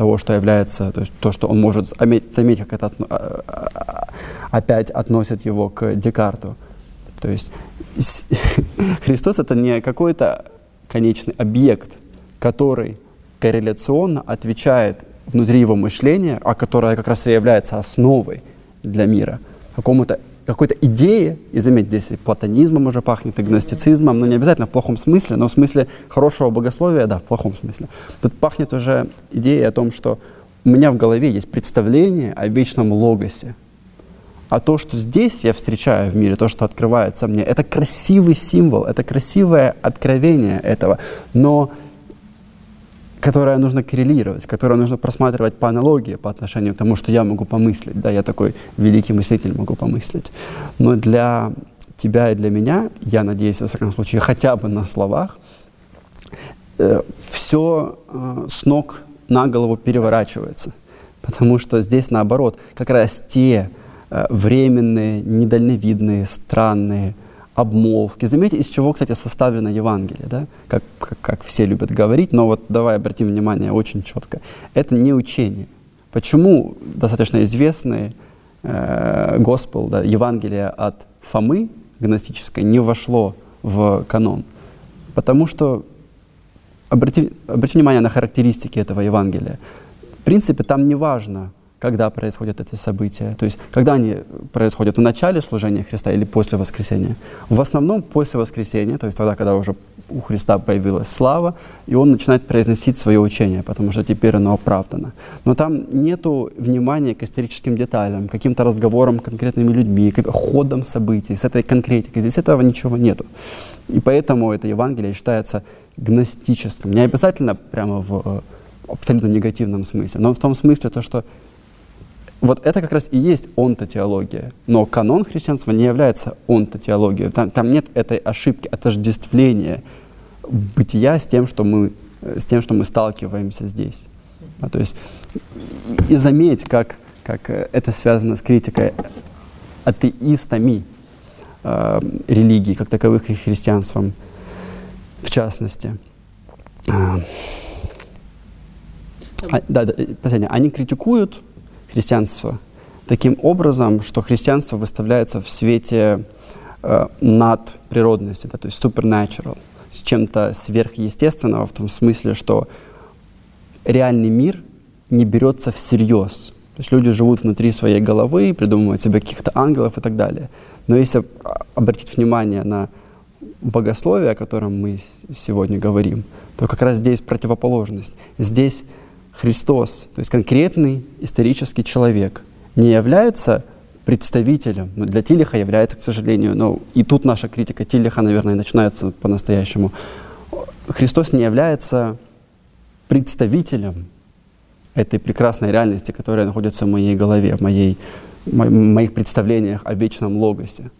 того, что является, то есть то, что он может заметить, заметить как это а, а, опять относит его к Декарту. То есть Христос это не какой-то конечный объект, который корреляционно отвечает внутри его мышления, а которое как раз и является основой для мира, какому-то какой-то идеи, и заметь, здесь и платонизмом уже пахнет, и гностицизмом, но не обязательно в плохом смысле, но в смысле хорошего богословия, да, в плохом смысле. Тут пахнет уже идеей о том, что у меня в голове есть представление о вечном логосе. А то, что здесь я встречаю в мире, то, что открывается мне, это красивый символ, это красивое откровение этого. Но которое нужно коррелировать, которое нужно просматривать по аналогии по отношению к тому, что я могу помыслить. Да, я такой великий мыслитель могу помыслить. Но для тебя и для меня, я надеюсь, во всяком случае, хотя бы на словах, э, все э, с ног на голову переворачивается. Потому что здесь наоборот, как раз те э, временные, недальновидные, странные, обмолвки. Заметьте, из чего, кстати, составлено Евангелие, да? как, как, как все любят говорить, но вот давай обратим внимание очень четко. Это не учение. Почему достаточно известный э, Госпел, да, Евангелие от Фомы гностическое не вошло в канон? Потому что обрати, обрати внимание на характеристики этого Евангелия. В принципе, там не важно, когда происходят эти события. То есть, когда они происходят в начале служения Христа или после воскресения. В основном после воскресения, то есть тогда, когда уже у Христа появилась слава, и он начинает произносить свое учение, потому что теперь оно оправдано. Но там нет внимания к историческим деталям, каким-то разговорам конкретными людьми, к ходам событий, с этой конкретикой. Здесь этого ничего нету. И поэтому это Евангелие считается гностическим. Не обязательно прямо в э, абсолютно негативном смысле, но в том смысле, то, что вот это как раз и есть онтотеология. Но канон христианства не является онтотеологией. Там, там нет этой ошибки, отождествления бытия с тем, что мы, с тем, что мы сталкиваемся здесь. А, то есть и, заметь, как, как это связано с критикой атеистами э, религии, как таковых и христианством в частности. А, а да, да, последнее. Они критикуют христианства таким образом, что христианство выставляется в свете э, надприродности, да, то есть supernatural, с чем-то сверхъестественного в том смысле, что реальный мир не берется всерьез. То есть люди живут внутри своей головы, придумывают себе каких-то ангелов и так далее. Но если обратить внимание на богословие, о котором мы сегодня говорим, то как раз здесь противоположность. Здесь Христос, то есть конкретный исторический человек, не является представителем, ну, для Тилиха является, к сожалению, но и тут наша критика Тилиха, наверное, начинается по-настоящему. Христос не является представителем этой прекрасной реальности, которая находится в моей голове, в моей, мо моих представлениях о вечном логосе.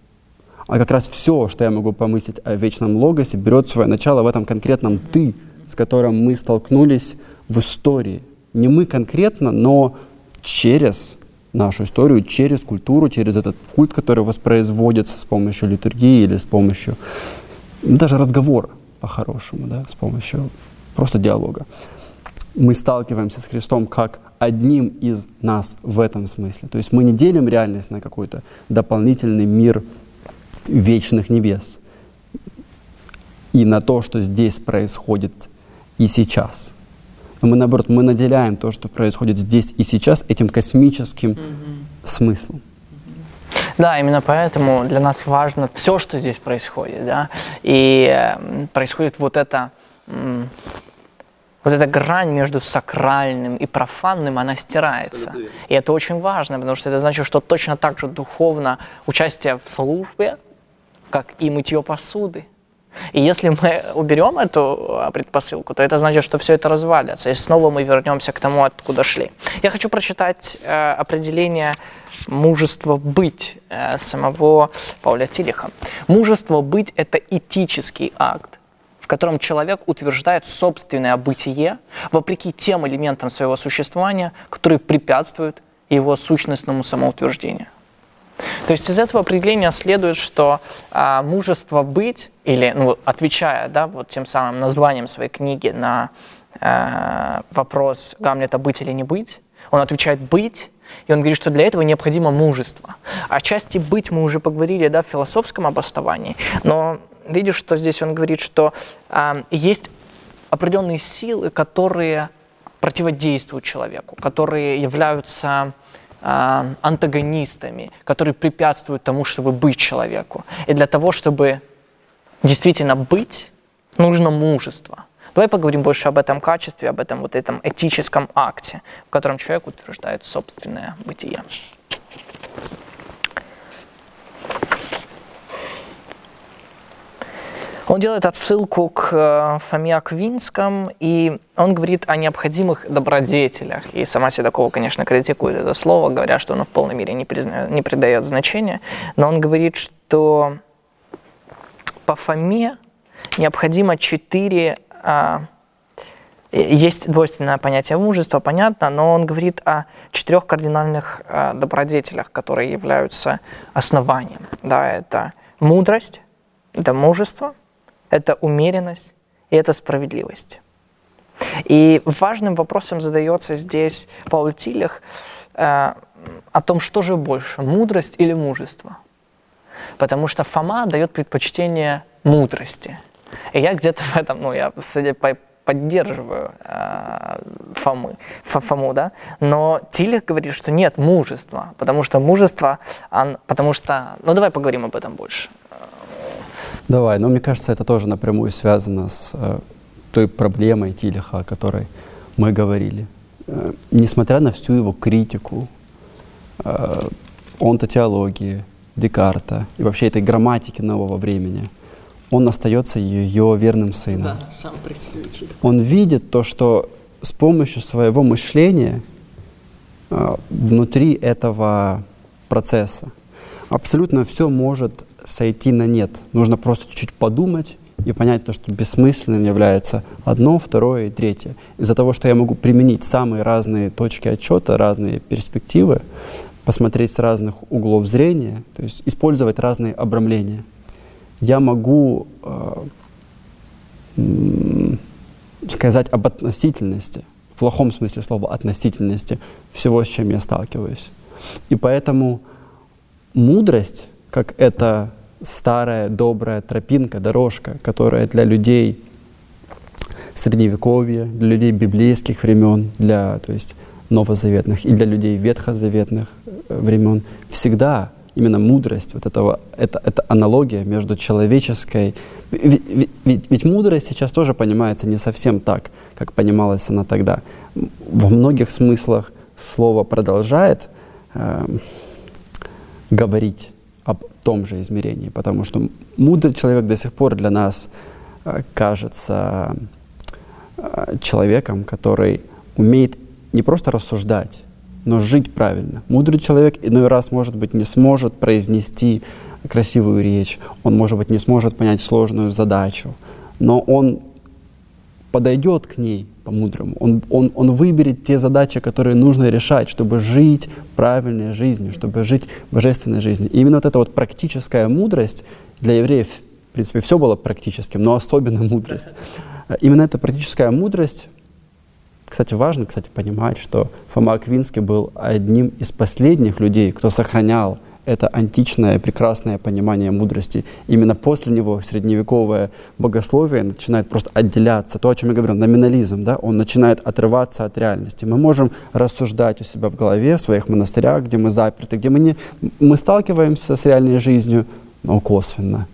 А как раз все, что я могу помыслить о вечном логосе, берет свое начало в этом конкретном «ты», с которым мы столкнулись в истории. Не мы конкретно, но через нашу историю, через культуру, через этот культ, который воспроизводится с помощью литургии или с помощью ну, даже разговора по-хорошему, да, с помощью просто диалога. Мы сталкиваемся с Христом как одним из нас в этом смысле. То есть мы не делим реальность на какой-то дополнительный мир вечных небес и на то, что здесь происходит и сейчас. Но мы, наоборот, мы наделяем то, что происходит здесь и сейчас, этим космическим mm-hmm. смыслом. Да, именно поэтому для нас важно все, что здесь происходит, да, и э, происходит вот это, вот эта грань между сакральным и профанным, она стирается. И это очень важно, потому что это значит, что точно так же духовно участие в службе, как и мытье посуды, и если мы уберем эту а, предпосылку, то это значит, что все это развалится, и снова мы вернемся к тому, откуда шли. Я хочу прочитать э, определение мужества быть э, самого Пауля Тилиха. Мужество быть – это этический акт, в котором человек утверждает собственное бытие вопреки тем элементам своего существования, которые препятствуют его сущностному самоутверждению. То есть из этого определения следует, что а, мужество быть, или ну, отвечая да, вот тем самым названием своей книги на а, вопрос Гамлета «быть или не быть», он отвечает «быть», и он говорит, что для этого необходимо мужество. О части «быть» мы уже поговорили да, в философском обосновании, но видишь, что здесь он говорит, что а, есть определенные силы, которые противодействуют человеку, которые являются э, антагонистами, которые препятствуют тому, чтобы быть человеку. И для того, чтобы действительно быть, нужно мужество. Давай поговорим больше об этом качестве, об этом вот этом этическом акте, в котором человек утверждает собственное бытие. Он делает отсылку к э, Фоме Аквинском, и он говорит о необходимых добродетелях. И сама Седокова, конечно, критикует это слово, говоря, что оно в полной мере не, признает, не придает значения. Но он говорит, что по Фоме необходимо четыре... А, есть двойственное понятие мужества, понятно, но он говорит о четырех кардинальных а, добродетелях, которые являются основанием. Да, это мудрость, это мужество, это умеренность и это справедливость. И важным вопросом задается здесь Пауль Тилих э, о том, что же больше, мудрость или мужество. Потому что Фома дает предпочтение мудрости. И я где-то в этом, ну, я, по поддерживаю э, Фомы, Фому, да, но Тилих говорит, что нет мужества, потому что мужество, он, потому что, ну давай поговорим об этом больше. Давай, но мне кажется, это тоже напрямую связано с э, той проблемой Тилиха, о которой мы говорили. Э, несмотря на всю его критику, э, онтотеологии, Декарта и вообще этой грамматики нового времени, он остается ее верным сыном. Да, сам представитель. Он видит то, что с помощью своего мышления э, внутри этого процесса абсолютно все может сойти на нет. Нужно просто чуть-чуть подумать и понять то, что бессмысленным является одно, второе и третье. Из-за того, что я могу применить самые разные точки отчета, разные перспективы, посмотреть с разных углов зрения, то есть использовать разные обрамления, я могу э, сказать об относительности, в плохом смысле слова относительности всего, с чем я сталкиваюсь. И поэтому мудрость, как это старая добрая тропинка, дорожка, которая для людей средневековья, для людей библейских времен, для то есть, новозаветных и для людей ветхозаветных э, времен, всегда именно мудрость, вот этого, это, это аналогия между человеческой... Ведь, ведь, ведь мудрость сейчас тоже понимается не совсем так, как понималась она тогда. Во многих смыслах слово продолжает э, говорить том же измерении, потому что мудрый человек до сих пор для нас э, кажется э, человеком, который умеет не просто рассуждать, но жить правильно. Мудрый человек иной раз, может быть, не сможет произнести красивую речь, он, может быть, не сможет понять сложную задачу, но он подойдет к ней по-мудрому. Он, он, он выберет те задачи, которые нужно решать, чтобы жить правильной жизнью, чтобы жить божественной жизнью. И именно вот эта вот практическая мудрость для евреев, в принципе, все было практическим, но особенно мудрость. Именно эта практическая мудрость кстати, важно, кстати, понимать, что Фома Аквинский был одним из последних людей, кто сохранял это античное прекрасное понимание мудрости. Именно после него средневековое богословие начинает просто отделяться. То, о чем я говорил, номинализм, да, он начинает отрываться от реальности. Мы можем рассуждать у себя в голове, в своих монастырях, где мы заперты, где мы, не, мы сталкиваемся с реальной жизнью, но косвенно.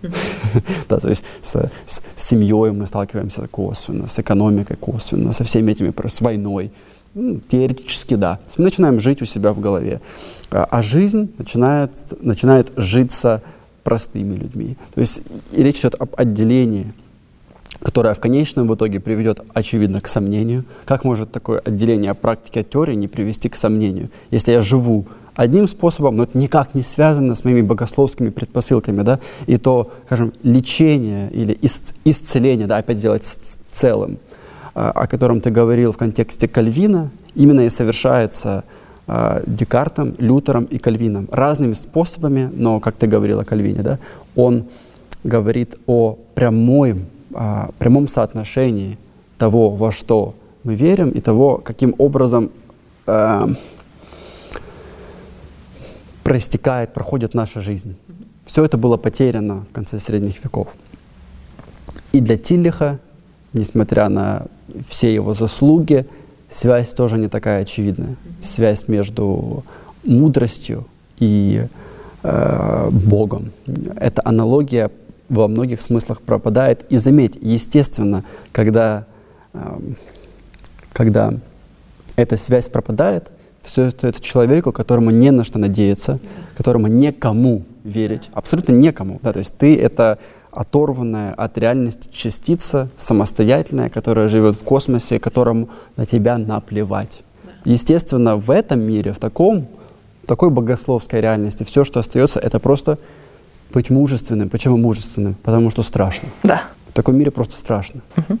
да, то есть с, с, семьей мы сталкиваемся косвенно, с экономикой косвенно, со всеми этими, с войной. Ну, теоретически да. Мы начинаем жить у себя в голове. А, а жизнь начинает, начинает житься простыми людьми. То есть речь идет об отделении, которое в конечном итоге приведет, очевидно, к сомнению. Как может такое отделение практики от теории не привести к сомнению? Если я живу одним способом, но это никак не связано с моими богословскими предпосылками, да, и то, скажем, лечение или исцеление, да, опять сделать целым, а, о котором ты говорил в контексте Кальвина, именно и совершается а, Декартом, Лютером и Кальвином. Разными способами, но, как ты говорил о Кальвине, да, он говорит о прямой, а, прямом соотношении того, во что мы верим, и того, каким образом проистекает, проходит наша жизнь. Все это было потеряно в конце средних веков. И для Тиллиха, несмотря на все его заслуги, связь тоже не такая очевидная. Связь между мудростью и э, Богом. Эта аналогия во многих смыслах пропадает. И заметь, естественно, когда, э, когда эта связь пропадает, все это человеку, которому не на что надеяться, которому некому верить, абсолютно некому. Да, то есть ты — это оторванная от реальности частица, самостоятельная, которая живет в космосе, которому на тебя наплевать. Естественно, в этом мире, в таком, такой богословской реальности, все, что остается, это просто быть мужественным. Почему мужественным? Потому что страшно. Да. В таком мире просто страшно. Угу.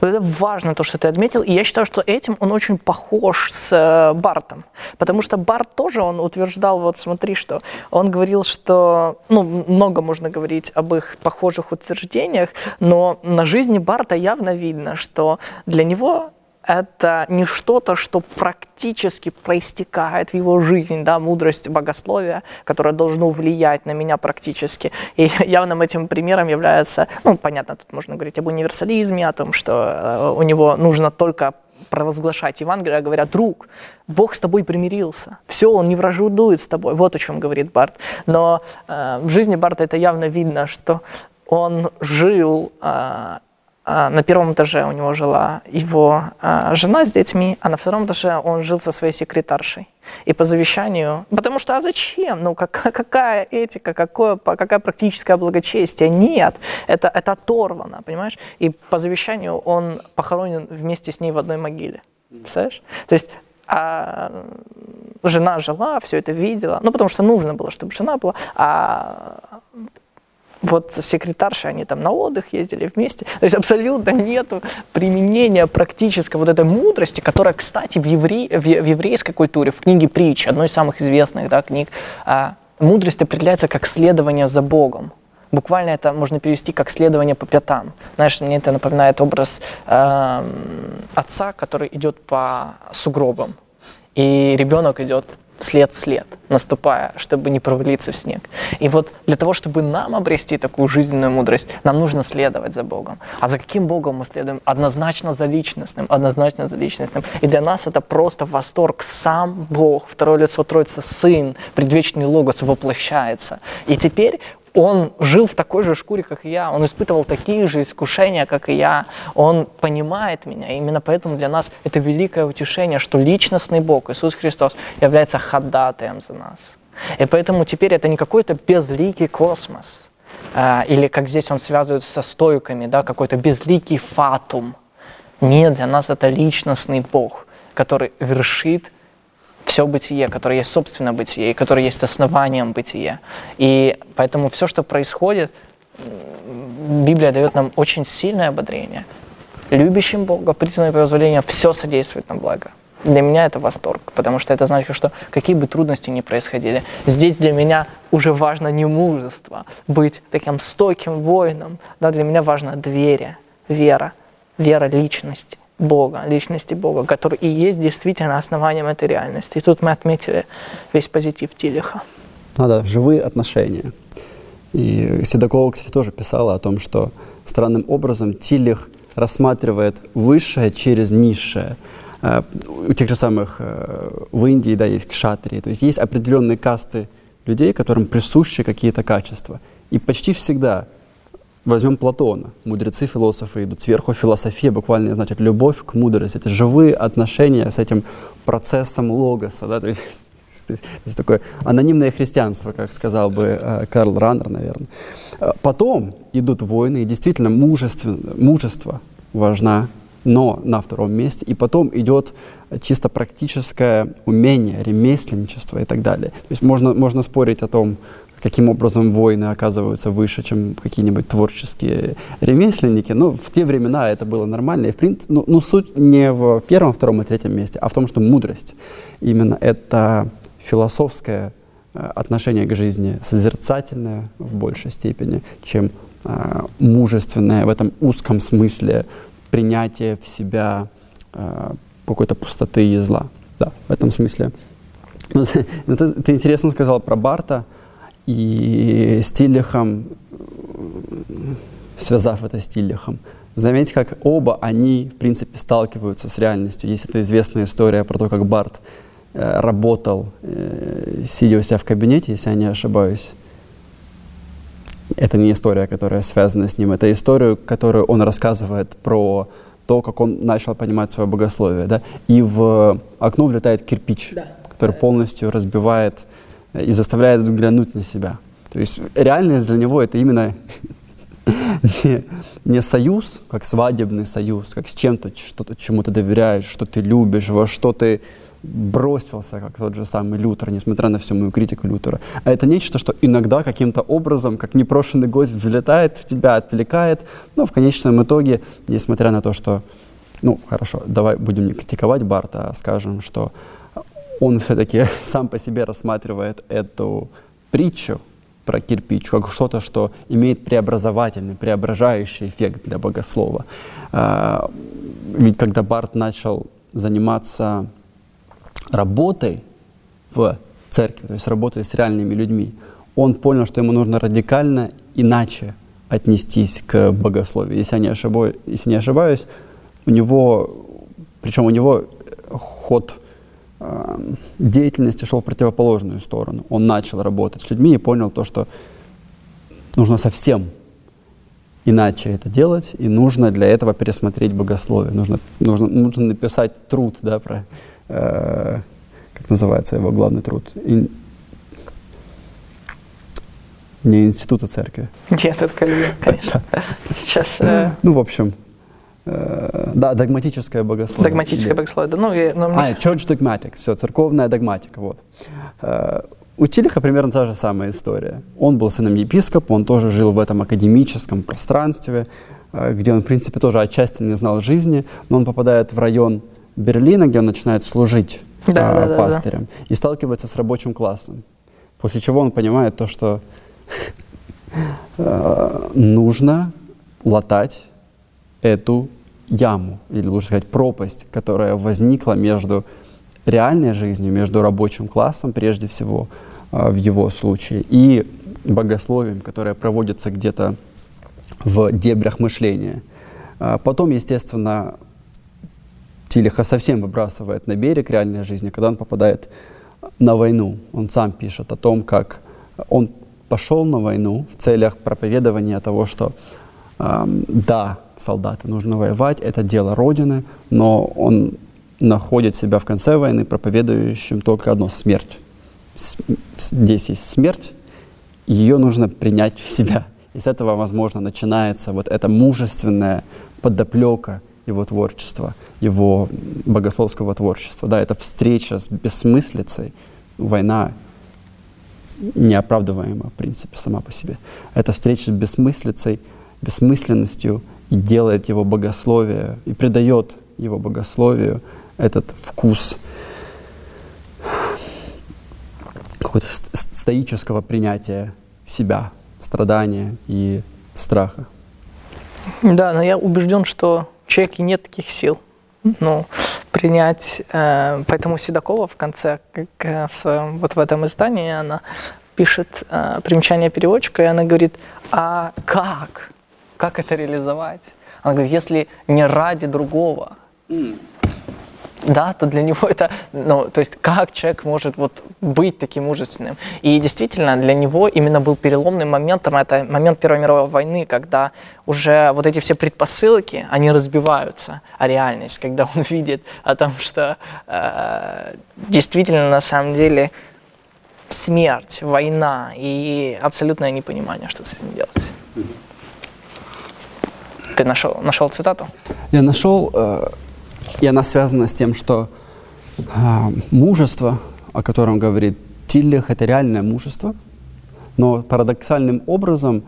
Вот это важно, то, что ты отметил. И я считаю, что этим он очень похож с э, Бартом. Потому что Барт тоже, он утверждал, вот смотри, что он говорил, что, ну, много можно говорить об их похожих утверждениях, но на жизни Барта явно видно, что для него это не что-то, что практически проистекает в его жизнь, да, мудрость богословия, которая должно влиять на меня практически. И явным этим примером является, ну, понятно, тут можно говорить об универсализме, о том, что э, у него нужно только провозглашать Евангелие, а говорят, друг, Бог с тобой примирился, все, Он не враждует с тобой, вот о чем говорит Барт. Но э, в жизни Барта это явно видно, что он жил э, на первом этаже у него жила его а, жена с детьми, а на втором этаже он жил со своей секретаршей. И по завещанию, потому что а зачем? Ну как, какая этика, какое, какая практическое благочестие? Нет, это, это оторвано, понимаешь? И по завещанию он похоронен вместе с ней в одной могиле. Представляешь? То есть а жена жила, все это видела, ну потому что нужно было, чтобы жена была, а вот секретарши, они там на отдых ездили вместе. То есть абсолютно нету применения практической вот этой мудрости, которая, кстати, в, евре... в еврейской культуре, в книге притч, одной из самых известных да, книг, а, мудрость определяется как следование за Богом. Буквально это можно перевести как следование по пятам. Знаешь, мне это напоминает образ э, отца, который идет по сугробам, и ребенок идет след в след, наступая, чтобы не провалиться в снег. И вот для того, чтобы нам обрести такую жизненную мудрость, нам нужно следовать за Богом. А за каким Богом мы следуем? Однозначно за личностным, однозначно за личностным. И для нас это просто восторг. Сам Бог, второе лицо Троица, Сын, предвечный Логос воплощается. И теперь он жил в такой же шкуре, как и я, он испытывал такие же искушения, как и я, он понимает меня. И именно поэтому для нас это великое утешение, что личностный Бог, Иисус Христос, является ходатаем за нас. И поэтому теперь это не какой-то безликий космос, э, или как здесь он связывает со стойками, да, какой-то безликий фатум. Нет, для нас это личностный Бог, который вершит все бытие, которое есть собственное бытие, и которое есть основанием бытия. И поэтому все, что происходит, Библия дает нам очень сильное ободрение. Любящим Бога, признанное позволение, все содействует на благо. Для меня это восторг, потому что это значит, что какие бы трудности ни происходили, здесь для меня уже важно не мужество, быть таким стойким воином, да, для меня важна доверие, вера, вера личности. Бога, личности Бога, который и есть действительно основанием этой реальности. И тут мы отметили весь позитив Тилиха. Да, живые отношения. И Седокова, кстати, тоже писала о том, что странным образом Тилих рассматривает высшее через низшее. Э, у тех же самых э, в Индии да, есть кшатрии, то есть есть определенные касты людей, которым присущи какие-то качества. И почти всегда Возьмем Платона. Мудрецы, философы идут сверху. Философия буквально значит любовь к мудрости. Это живые отношения с этим процессом логоса. Да? То есть, то есть такое анонимное христианство, как сказал бы э, Карл Раннер, наверное. Э, потом идут войны, и действительно мужество, важно, но на втором месте. И потом идет чисто практическое умение, ремесленничество и так далее. То есть можно, можно спорить о том, каким образом воины оказываются выше, чем какие-нибудь творческие ремесленники. Но в те времена это было нормально. И в принципе, ну, ну, суть не в первом, втором и третьем месте, а в том, что мудрость именно это философское э, отношение к жизни, созерцательное в большей степени, чем э, мужественное в этом узком смысле принятие в себя э, какой-то пустоты и зла. Да, в этом смысле. Ну, ты, ты интересно сказал про Барта и Стилихом, связав это с Стилихом, заметь, как оба они, в принципе, сталкиваются с реальностью. Есть эта известная история про то, как Барт э, работал, э, сидя у себя в кабинете, если я не ошибаюсь. Это не история, которая связана с ним, это история, которую он рассказывает про то, как он начал понимать свое богословие. Да? И в окно влетает кирпич, да. который полностью разбивает и заставляет взглянуть на себя. То есть реальность для него это именно не, не союз, как свадебный союз, как с чем-то, что-то, чему ты доверяешь, что ты любишь, во что ты бросился, как тот же самый Лютер, несмотря на всю мою критику Лютера. А это нечто, что иногда каким-то образом, как непрошенный гость, влетает в тебя, отвлекает, но в конечном итоге, несмотря на то, что, ну, хорошо, давай будем не критиковать Барта, а скажем, что он все-таки сам по себе рассматривает эту притчу про кирпич, как что-то, что имеет преобразовательный, преображающий эффект для богослова. А, ведь когда Барт начал заниматься работой в церкви, то есть работой с реальными людьми, он понял, что ему нужно радикально иначе отнестись к богословию. Если я не ошибаюсь, если не ошибаюсь у него, причем у него ход деятельности шел в противоположную сторону. Он начал работать с людьми и понял то, что нужно совсем иначе это делать, и нужно для этого пересмотреть богословие. Нужно, нужно, нужно написать труд, да, про, э, как называется его главный труд, не института церкви. Нет, это Кальвин, конечно. Сейчас... Э, ну, в общем, э, да, догматическое богословие. Догматическое богословие, да. Ну, я, ну, а, church dogmatic, все, церковная догматика, вот. Э, у Тилиха примерно та же самая история. Он был сыном епископа, он тоже жил в этом академическом пространстве, где он, в принципе, тоже отчасти не знал жизни, но он попадает в район Берлина, где он начинает служить да, а, да, пастырем, да, да. и сталкивается с рабочим классом. После чего он понимает то, что Э, нужно латать эту яму, или лучше сказать пропасть, которая возникла между реальной жизнью, между рабочим классом прежде всего э, в его случае, и богословием, которое проводится где-то в дебрях мышления. Э, потом, естественно, Тилиха совсем выбрасывает на берег реальной жизни, когда он попадает на войну. Он сам пишет о том, как он пошел на войну в целях проповедования того, что э, да, солдаты, нужно воевать, это дело Родины, но он находит себя в конце войны проповедующим только одно — смерть. Здесь есть смерть, ее нужно принять в себя. И с этого, возможно, начинается вот эта мужественная подоплека его творчества, его богословского творчества. Да, это встреча с бессмыслицей, война неоправдываема, в принципе, сама по себе. Это встреча с бессмыслицей, бессмысленностью и делает его богословие, и придает его богословию этот вкус какого-то стоического принятия себя, страдания и страха. Да, но я убежден, что у человека нет таких сил. Ну, принять. Э, поэтому Седокова в конце, как в своем, вот в этом издании, она пишет э, примечание переводчика, и она говорит, а как? Как это реализовать? Она говорит, если не ради другого, mm да, то для него это, ну, то есть как человек может вот быть таким мужественным. И действительно, для него именно был переломным моментом, это момент Первой мировой войны, когда уже вот эти все предпосылки, они разбиваются, а реальность, когда он видит о том, что э, действительно на самом деле смерть, война и абсолютное непонимание, что с этим делать. Ты нашел, нашел цитату? Я нашел э, и она связана с тем, что э, мужество, о котором говорит Тиллих, это реальное мужество, но парадоксальным образом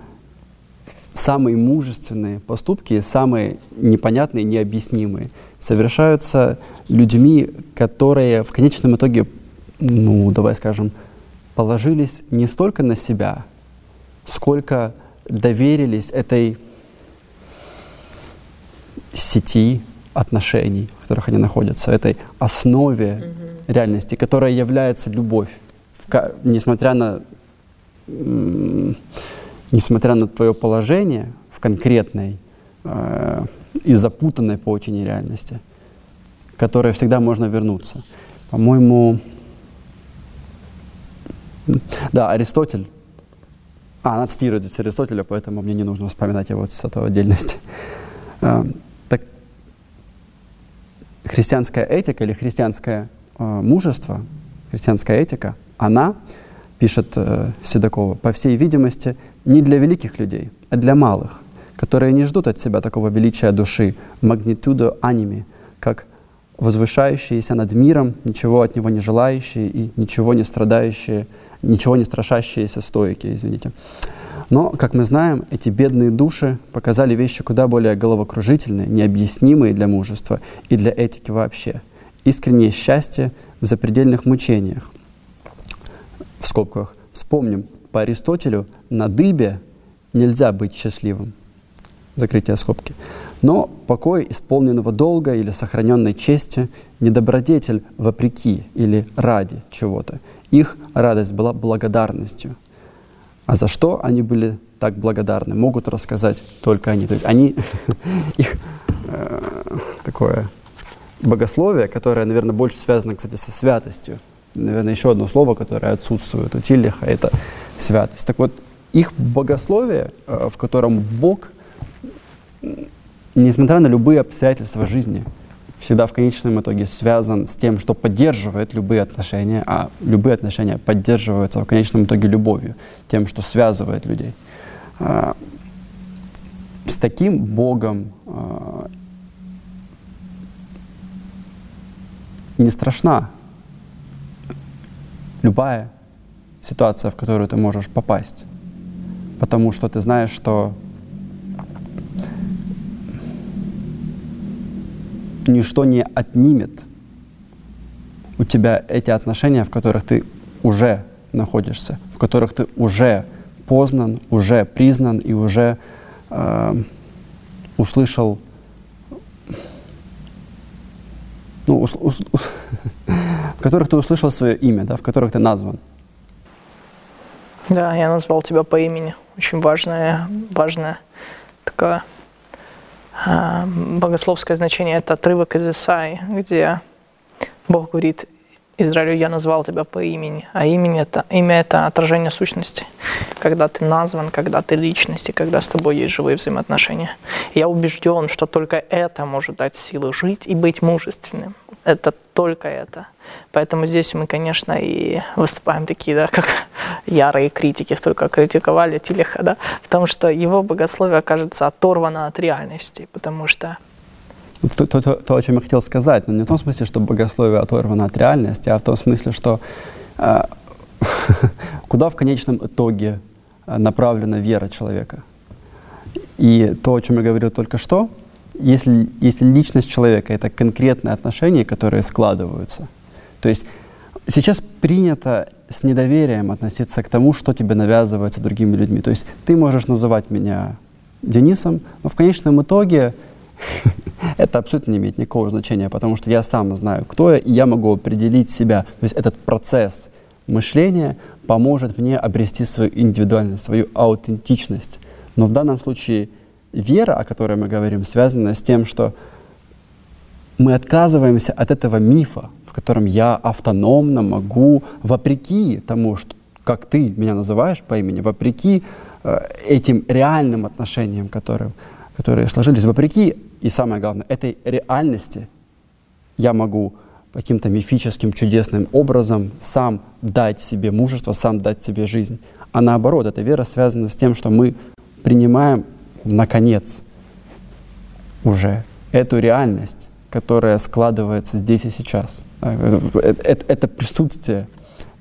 самые мужественные поступки, самые непонятные, необъяснимые, совершаются людьми, которые в конечном итоге, ну, давай скажем, положились не столько на себя, сколько доверились этой сети, отношений, в которых они находятся, этой основе mm-hmm. реальности, которая является любовь, в, несмотря на несмотря на твое положение в конкретной э, и запутанной очень реальности, которой всегда можно вернуться. По-моему, да, Аристотель, а, она цитирует здесь Аристотеля, поэтому мне не нужно вспоминать его цитату в отдельности. Христианская этика или христианское э, мужество, христианская этика, она, пишет э, Седокова, по всей видимости, не для великих людей, а для малых, которые не ждут от себя такого величия души, магнитудо аними, как возвышающиеся над миром, ничего от него не желающие и ничего не страдающие, ничего не страшащиеся стойки, извините. Но, как мы знаем, эти бедные души показали вещи куда более головокружительные, необъяснимые для мужества и для этики вообще. Искреннее счастье в запредельных мучениях. В скобках. Вспомним по Аристотелю на дыбе нельзя быть счастливым. Закрытие скобки. Но покой исполненного долга или сохраненной чести не добродетель вопреки или ради чего-то. Их радость была благодарностью. А за что они были так благодарны, могут рассказать только они. То есть они, их э, такое богословие, которое, наверное, больше связано, кстати, со святостью. Наверное, еще одно слово, которое отсутствует у Тиллиха, это святость. Так вот, их богословие, э, в котором Бог, несмотря на любые обстоятельства жизни, всегда в конечном итоге связан с тем, что поддерживает любые отношения, а любые отношения поддерживаются в конечном итоге любовью, тем, что связывает людей. Э, с таким Богом э, не страшна любая ситуация, в которую ты можешь попасть. Потому что ты знаешь, что ничто не отнимет у тебя эти отношения, в которых ты уже находишься, в которых ты уже познан, уже признан и уже э, услышал ну, ус, ус, ус, в которых ты услышал свое имя, да, в которых ты назван. Да, я назвал тебя по имени. Очень важное такое э, богословское значение. Это отрывок из Исаи, где Бог говорит, Израилю, я назвал тебя по имени, а имя это, имя это отражение сущности, когда ты назван, когда ты личность, и когда с тобой есть живые взаимоотношения. Я убежден, что только это может дать силы жить и быть мужественным. Это только это. Поэтому здесь мы, конечно, и выступаем такие, да, как ярые критики, столько критиковали Тилиха, да, в том, что его богословие окажется оторвано от реальности, потому что то, то, то, о чем я хотел сказать, но не в том смысле, что богословие оторвано от реальности, а в том смысле, что э, куда в конечном итоге э, направлена вера человека. И то, о чем я говорил только что, если, если личность человека — это конкретные отношения, которые складываются, то есть сейчас принято с недоверием относиться к тому, что тебе навязывается другими людьми. То есть ты можешь называть меня Денисом, но в конечном итоге это абсолютно не имеет никакого значения, потому что я сам знаю, кто я, и я могу определить себя. То есть этот процесс мышления поможет мне обрести свою индивидуальность, свою аутентичность. Но в данном случае вера, о которой мы говорим, связана с тем, что мы отказываемся от этого мифа, в котором я автономно могу, вопреки тому, что, как ты меня называешь по имени, вопреки э, этим реальным отношениям, которые, которые сложились, вопреки и самое главное, этой реальности я могу каким-то мифическим, чудесным образом сам дать себе мужество, сам дать себе жизнь. А наоборот, эта вера связана с тем, что мы принимаем, наконец, уже эту реальность, которая складывается здесь и сейчас. Это, это присутствие,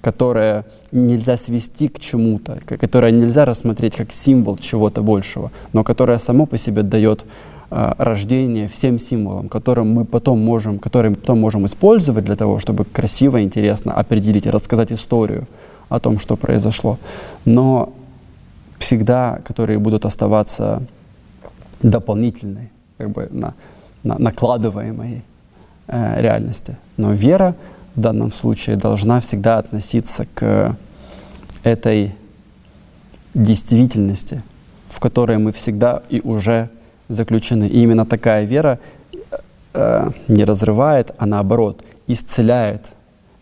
которое нельзя свести к чему-то, которое нельзя рассмотреть как символ чего-то большего, но которое само по себе дает а, рождения всем символам, которым мы потом можем, которые мы потом можем использовать для того, чтобы красиво, интересно определить рассказать историю о том, что произошло. Но всегда, которые будут оставаться дополнительной, как бы на, на накладываемой э, реальности. Но вера в данном случае должна всегда относиться к этой действительности, в которой мы всегда и уже заключены. И именно такая вера э, не разрывает, а наоборот исцеляет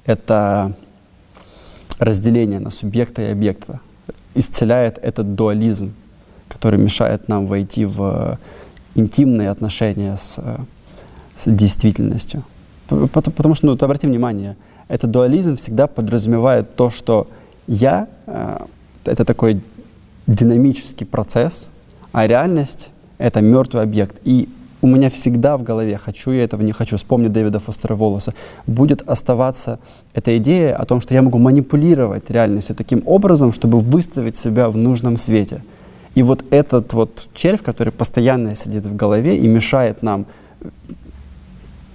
это разделение на субъекта и объекта, исцеляет этот дуализм, который мешает нам войти в интимные отношения с, с действительностью. Потому, что, ну, ты обрати внимание, этот дуализм всегда подразумевает то, что я э, — это такой динамический процесс, а реальность это мертвый объект. И у меня всегда в голове, хочу я этого, не хочу, вспомни Дэвида Фостера Волоса, будет оставаться эта идея о том, что я могу манипулировать реальностью таким образом, чтобы выставить себя в нужном свете. И вот этот вот червь, который постоянно сидит в голове и мешает нам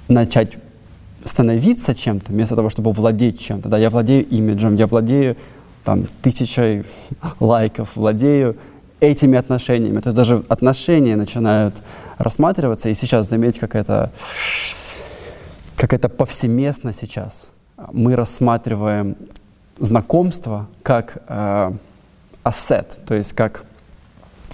начать становиться чем-то, вместо того, чтобы владеть чем-то. Да, я владею имиджем, я владею там, тысячей лайков владею этими отношениями. То есть даже отношения начинают рассматриваться, и сейчас, заметьте, как это, как это повсеместно сейчас. Мы рассматриваем знакомство как э, ассет, то есть как...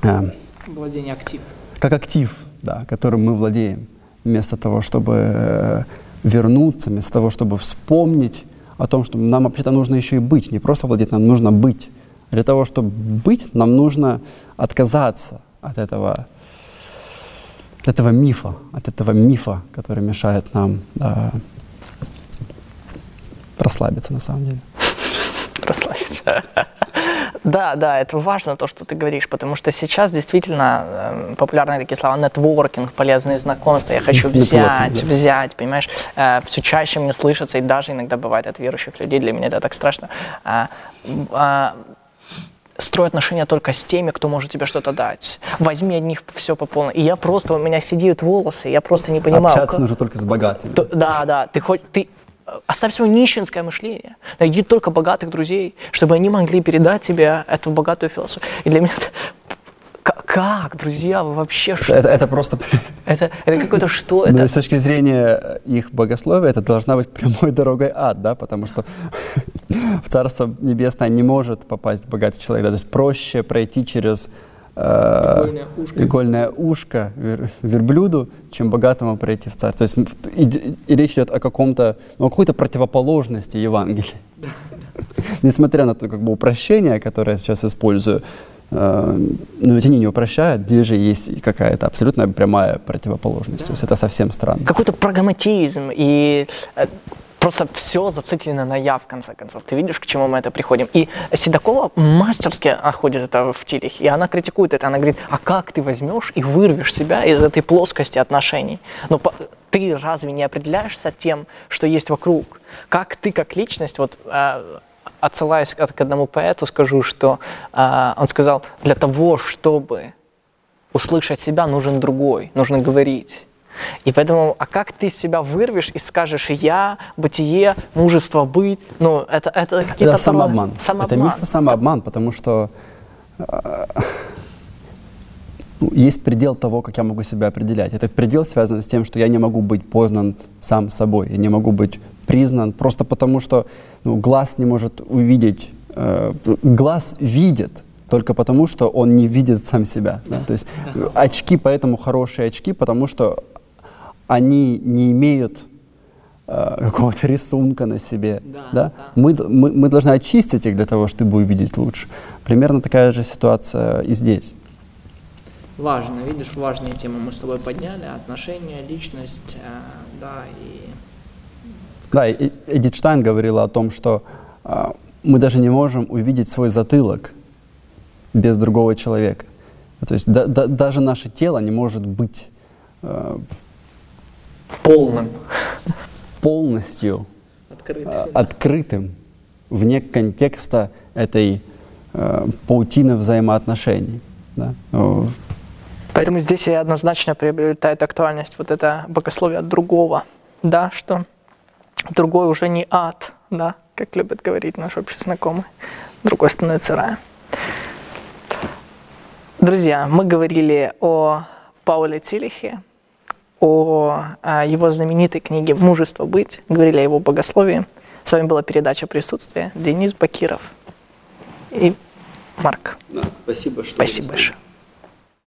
Э, Владение актив. Как актив, да, которым мы владеем. Вместо того, чтобы э, вернуться, вместо того, чтобы вспомнить о том, что нам вообще-то нужно еще и быть, не просто владеть, нам нужно быть. Для того, чтобы быть, нам нужно отказаться от этого, от этого мифа, от этого мифа, который мешает нам да, расслабиться на самом деле. Расслабиться. Да, да, это важно то, что ты говоришь, потому что сейчас действительно э, популярны такие слова нетворкинг, полезные знакомства, я хочу взять, взять, понимаешь, э, все чаще мне слышится, и даже иногда бывает от верующих людей, для меня это так страшно, э, э, строй отношения только с теми, кто может тебе что-то дать. Возьми от них все по полной. И я просто, у меня сидеют волосы, я просто не понимаю. Общаться как... нужно только с богатыми. То, да, да, ты хоть, ты, оставь свое нищенское мышление. Найди только богатых друзей, чтобы они могли передать тебе эту богатую философию. И для меня это как, друзья, вы вообще что? Это, это просто... Это, это какое-то что? Это... Но с точки зрения их богословия, это должна быть прямой дорогой ад, да, потому что в Царство Небесное не может попасть богатый человек. Да? То есть проще пройти через э, игольное ушко, игольное ушко вер, верблюду, чем богатому пройти в царство. То есть и, и речь идет о каком-то, ну, о какой-то противоположности Евангелия. Несмотря на то как бы упрощение, которое я сейчас использую, э, но ведь они не упрощают, где же есть какая-то абсолютно прямая противоположность. Да. То есть это совсем странно. Какой-то прагматизм и э, просто все зациклено на «я», в конце концов. Ты видишь, к чему мы это приходим. И Седокова мастерски находит это в Тилихе, и она критикует это. Она говорит, а как ты возьмешь и вырвешь себя из этой плоскости отношений? Но ну, ты разве не определяешься тем, что есть вокруг? Как ты, как личность, вот э, отсылаясь к одному поэту, скажу, что э, он сказал, для того, чтобы услышать себя, нужен другой, нужно говорить. И поэтому, а как ты себя вырвешь и скажешь «я», «бытие», «мужество», «быть», ну, это, это какие-то... Это самообман. самообман. Это миф самообман, потому что э, есть предел того, как я могу себя определять. Этот предел связан с тем, что я не могу быть познан сам собой, я не могу быть признан просто потому, что ну, глаз не может увидеть, э, глаз видит, только потому, что он не видит сам себя. Да. Да? То есть очки поэтому хорошие очки, потому что они не имеют э, какого-то рисунка на себе. Да, да? Да. Мы, мы, мы должны очистить их для того, чтобы увидеть лучше. Примерно такая же ситуация и здесь. Важно, видишь, важные темы мы с тобой подняли, отношения, личность, э, да, и... Да, Эдит Штайн говорила о том, что э, мы даже не можем увидеть свой затылок без другого человека. То есть да, да, даже наше тело не может быть э, полным, полностью открытым, э, открытым вне контекста этой э, паутины взаимоотношений. Да? Поэтому здесь и однозначно приобретает актуальность вот это богословие другого, да, что другой уже не ад, да, как любит говорить наш общий знакомый, другой становится раем. Друзья, мы говорили о Пауле Тилихе, о, о его знаменитой книге «Мужество быть», говорили о его богословии. С вами была передача «Присутствие». Денис Бакиров и Марк. Да, спасибо, что Спасибо большое.